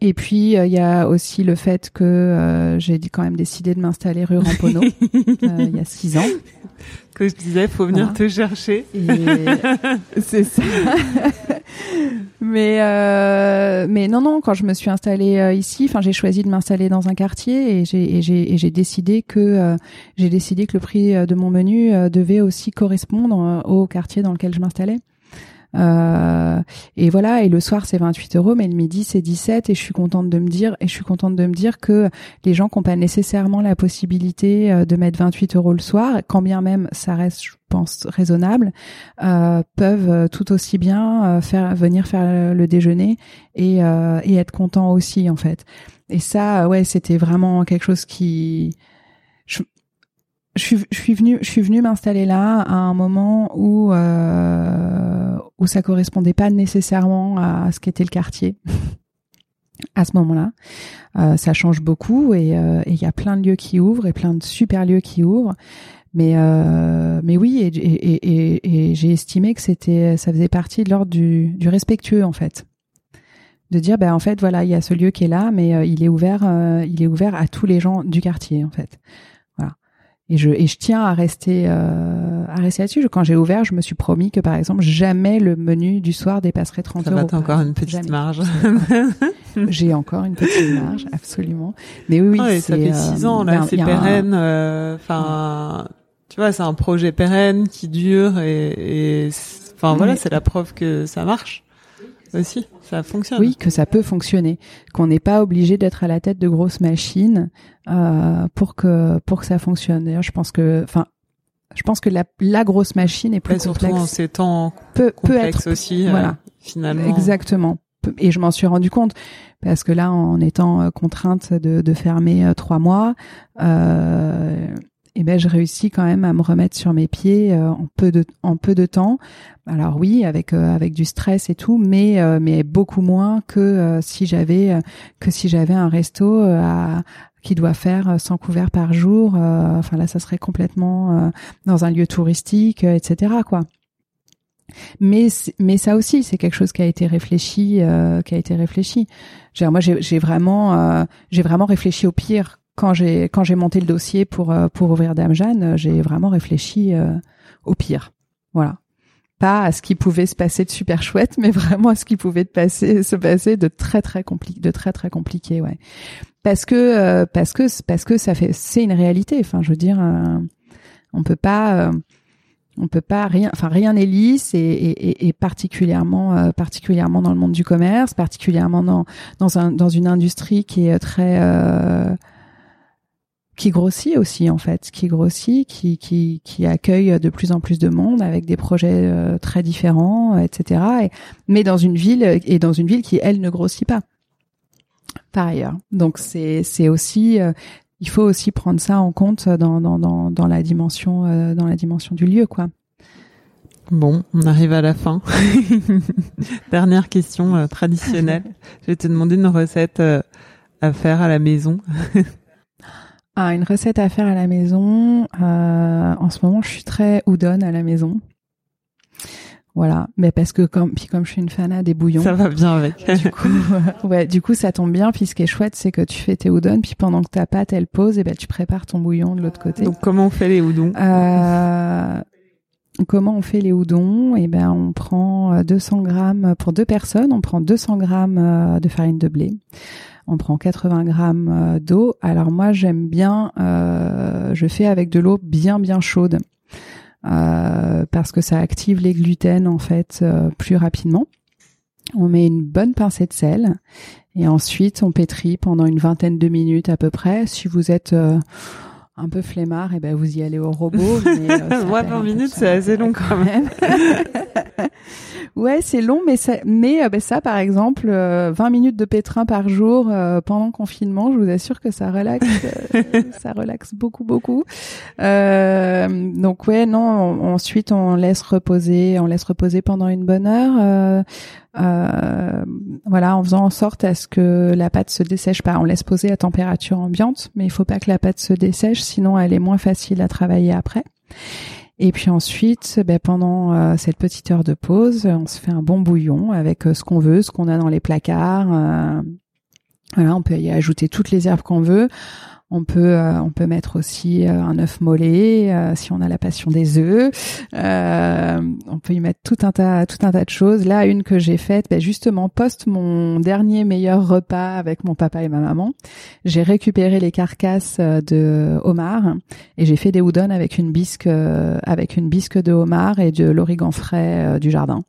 et puis euh, il y a aussi le fait que euh, j'ai quand même décidé de m'installer rue Ramponneau euh, il y a six ans. que je disais, faut venir Voilà. te chercher. Et c'est ça. mais euh, mais non non, quand je me suis installée ici, enfin j'ai choisi de m'installer dans un quartier et j'ai et j'ai et j'ai décidé que euh, j'ai décidé que le prix de mon menu devait aussi correspondre au quartier dans lequel je m'installais. Euh, et voilà, et le soir c'est 28 euros, mais le midi c'est 17, et je suis contente de me dire, et je suis contente de me dire que les gens qui n'ont pas nécessairement la possibilité euh, de mettre 28 euros le soir, quand bien même ça reste, je pense, raisonnable, euh, peuvent euh, tout aussi bien euh, faire venir faire le déjeuner et, euh, et être contents aussi en fait. Et ça, ouais, c'était vraiment quelque chose qui je suis, venue, je suis m'installer là à un moment où euh, où ça correspondait pas nécessairement à ce qu'était le quartier à ce moment-là. Euh, ça change beaucoup et euh, et il y a plein de lieux qui ouvrent et plein de super lieux qui ouvrent. Mais euh, mais oui, et, j'ai estimé que c'était, ça faisait partie de l'ordre du, du respectueux en fait, de dire ben en fait voilà il y a ce lieu qui est là, mais il est ouvert, il est ouvert à tous les gens du quartier en fait. Et je et je tiens à rester euh, à rester là-dessus. Quand j'ai ouvert, je me suis promis que par exemple jamais le menu du soir dépasserait 30 Ça euros. va, encore une petite Jamais. marge. J'ai encore une petite marge, absolument. Mais oui, oui, Ah, ça fait euh, six ans là, c'est pérenne. euh, Enfin, tu vois, c'est un projet pérenne qui dure et, et enfin voilà, Oui. c'est la preuve que ça marche aussi, ça fonctionne. Oui, que ça peut fonctionner, qu'on n'est pas obligé d'être à la tête de grosses machines euh, pour que pour que ça fonctionne. D'ailleurs, je pense que, enfin, je pense que la, la grosse machine est plus Et surtout en complexe. ces temps Peut, peut complexes être aussi, euh, voilà. finalement. exactement. Et je m'en suis rendu compte parce que là, en étant euh, contrainte de, de fermer euh, trois mois, euh, et ben je réussis quand même à me remettre sur mes pieds euh, en peu de en peu de temps. Alors oui, avec euh, avec du stress et tout, mais euh, mais beaucoup moins que euh, si j'avais euh, que si j'avais un resto euh, à qui doit faire euh, 100 couverts par jour. enfin là, ça serait complètement dans un lieu touristique, etc. Quoi. Mais mais ça aussi, c'est quelque chose qui a été réfléchi, qui a été réfléchi. Moi, j'ai vraiment j'ai vraiment réfléchi au pire quand j'ai quand j'ai monté le dossier pour euh, pour ouvrir Dame Jeanne. euh, J'ai vraiment réfléchi euh, au pire. Voilà. Pas à ce qui pouvait se passer de super chouette, mais vraiment à ce qui pouvait passer, se passer de très très compliqué, de très très compliqué, ouais. Parce que parce que parce que ça fait c'est une réalité. Enfin, je veux dire, on peut pas on peut pas rien enfin rien n'est lisse et, et, particulièrement particulièrement dans le monde du commerce particulièrement dans dans un dans une industrie qui est très qui grossit aussi en fait qui grossit qui qui qui accueille de plus en plus de monde avec des projets euh, très différents etc et, mais dans une ville et dans une ville qui elle ne grossit pas par ailleurs donc c'est c'est aussi euh, il faut aussi prendre ça en compte dans dans dans, dans la dimension euh, dans la dimension du lieu quoi Bon, on arrive à la fin. Dernière question euh, traditionnelle. Je vais te demander une recette euh, à faire à la maison. Ah, une recette à faire à la maison. Euh, en ce moment, je suis très udon à la maison. Voilà, mais parce que comme puis comme je suis une fanat des bouillons, Ça va bien avec. du coup, ouais, du coup ça tombe bien. Puis ce qui est chouette, c'est que tu fais tes udon, puis pendant que ta pâte elle pose, et ben tu prépares ton bouillon de l'autre côté. Donc comment on fait les udon Euh, comment on fait les udon Eh ben, on prend 200 grammes pour deux personnes. On prend 200 grammes de farine de blé. On prend 80 grammes d'eau. Alors moi, j'aime bien, je fais avec de l'eau bien bien chaude. Euh, parce que ça active les gluten en fait euh, plus rapidement. On met une bonne pincée de sel et ensuite on pétrit pendant une vingtaine de minutes à peu près. Si vous êtes euh, un peu flemmard, et ben vous y allez au robot. Mais, 20 minutes, c'est assez long quand même. Ouais, c'est long, mais ça, mais euh, ben ça, par exemple, 20 euh, minutes de pétrin par jour euh, pendant confinement, je vous assure que ça relaxe, ça relaxe beaucoup, beaucoup. donc ouais, non. ensuite, on laisse reposer, on laisse reposer pendant une bonne heure. Voilà, en faisant en sorte à ce que la pâte se dessèche pas. On laisse poser à température ambiante, mais il faut pas que la pâte se dessèche, sinon elle est moins facile à travailler après. Et puis ensuite, ben, pendant euh, cette petite heure de pause, on se fait un bon bouillon avec euh, ce qu'on veut, ce qu'on a dans les placards. Euh, voilà, on peut y ajouter toutes les herbes qu'on veut. On peut euh, on peut mettre aussi euh, un œuf mollet euh, si on a la passion des œufs. on peut y mettre tout un tas tout un tas de choses. Là, une que j'ai faite, ben justement post mon dernier meilleur repas avec mon papa et ma maman, j'ai récupéré les carcasses de homard et j'ai fait des udon avec une bisque avec une bisque de homard et de l'origan frais du jardin.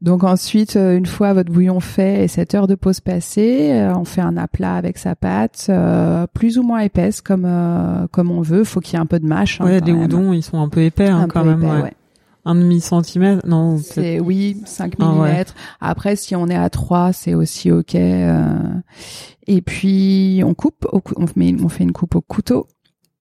Donc ensuite, euh, une fois votre bouillon fait et cette heure de pause passée, euh, on fait un aplat avec sa pâte, euh, plus ou moins épaisse comme comme on veut. Faut qu'il y ait un peu de mâche. Hein, ouais, les udons, ils sont un peu épais hein, quand même. ouais. Un demi centimètre, non C'est oui, 5 ah, millimètres. Après, si on est à 3, c'est aussi ok. Et puis on coupe, on met, on fait une coupe au couteau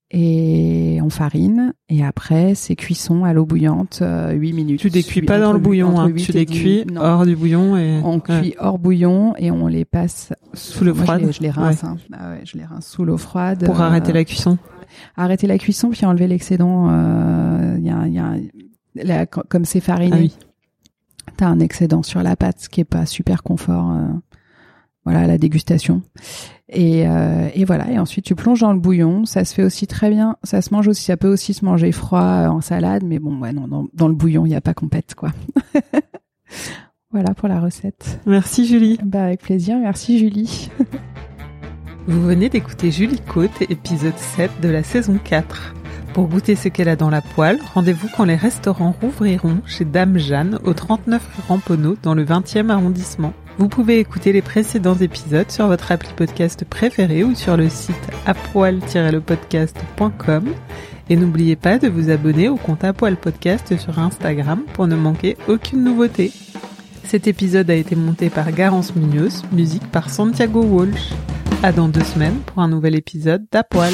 et on farine et après c'est cuisson à l'eau bouillante 8 euh, minutes. Tu les cuis pas dans le bouillon, hein. tu les cuis hors du bouillon et on cuit hors bouillon et on les passe sous l'eau froide. Je les, rince, hein. ah ouais, je les rince sous l'eau froide pour arrêter la cuisson. Arrêter la cuisson puis enlever l'excédent. Il euh, y a, y a la, comme c'est fariné, ah oui. t'as un excédent sur la pâte, ce qui est pas super confort. Voilà la dégustation. Et, euh, et, voilà. Et ensuite, tu plonges dans le bouillon. Ça se fait aussi très bien. Ça se mange aussi. Ça peut aussi se manger froid euh, en salade, mais bon, ouais, non, dans, dans le bouillon, il n'y a pas compète, quoi. voilà pour la recette. Merci Julie. Bah avec plaisir. Merci Julie. Vous venez d'écouter Julie Côte, épisode 7 de la saison 4. Pour goûter ce qu'elle a dans la poêle, rendez-vous quand les restaurants rouvriront chez Dame Jeanne au 39 rue Ramponneau dans le 20e arrondissement. Vous pouvez écouter les précédents épisodes sur votre appli podcast préféré ou sur le site apoil-lepodcast.com et n'oubliez pas de vous abonner au compte Apoil Podcast sur Instagram pour ne manquer aucune nouveauté. Cet épisode a été monté par Garance Munoz, musique par Santiago Walsh. À dans deux semaines pour un nouvel épisode d'Apoil.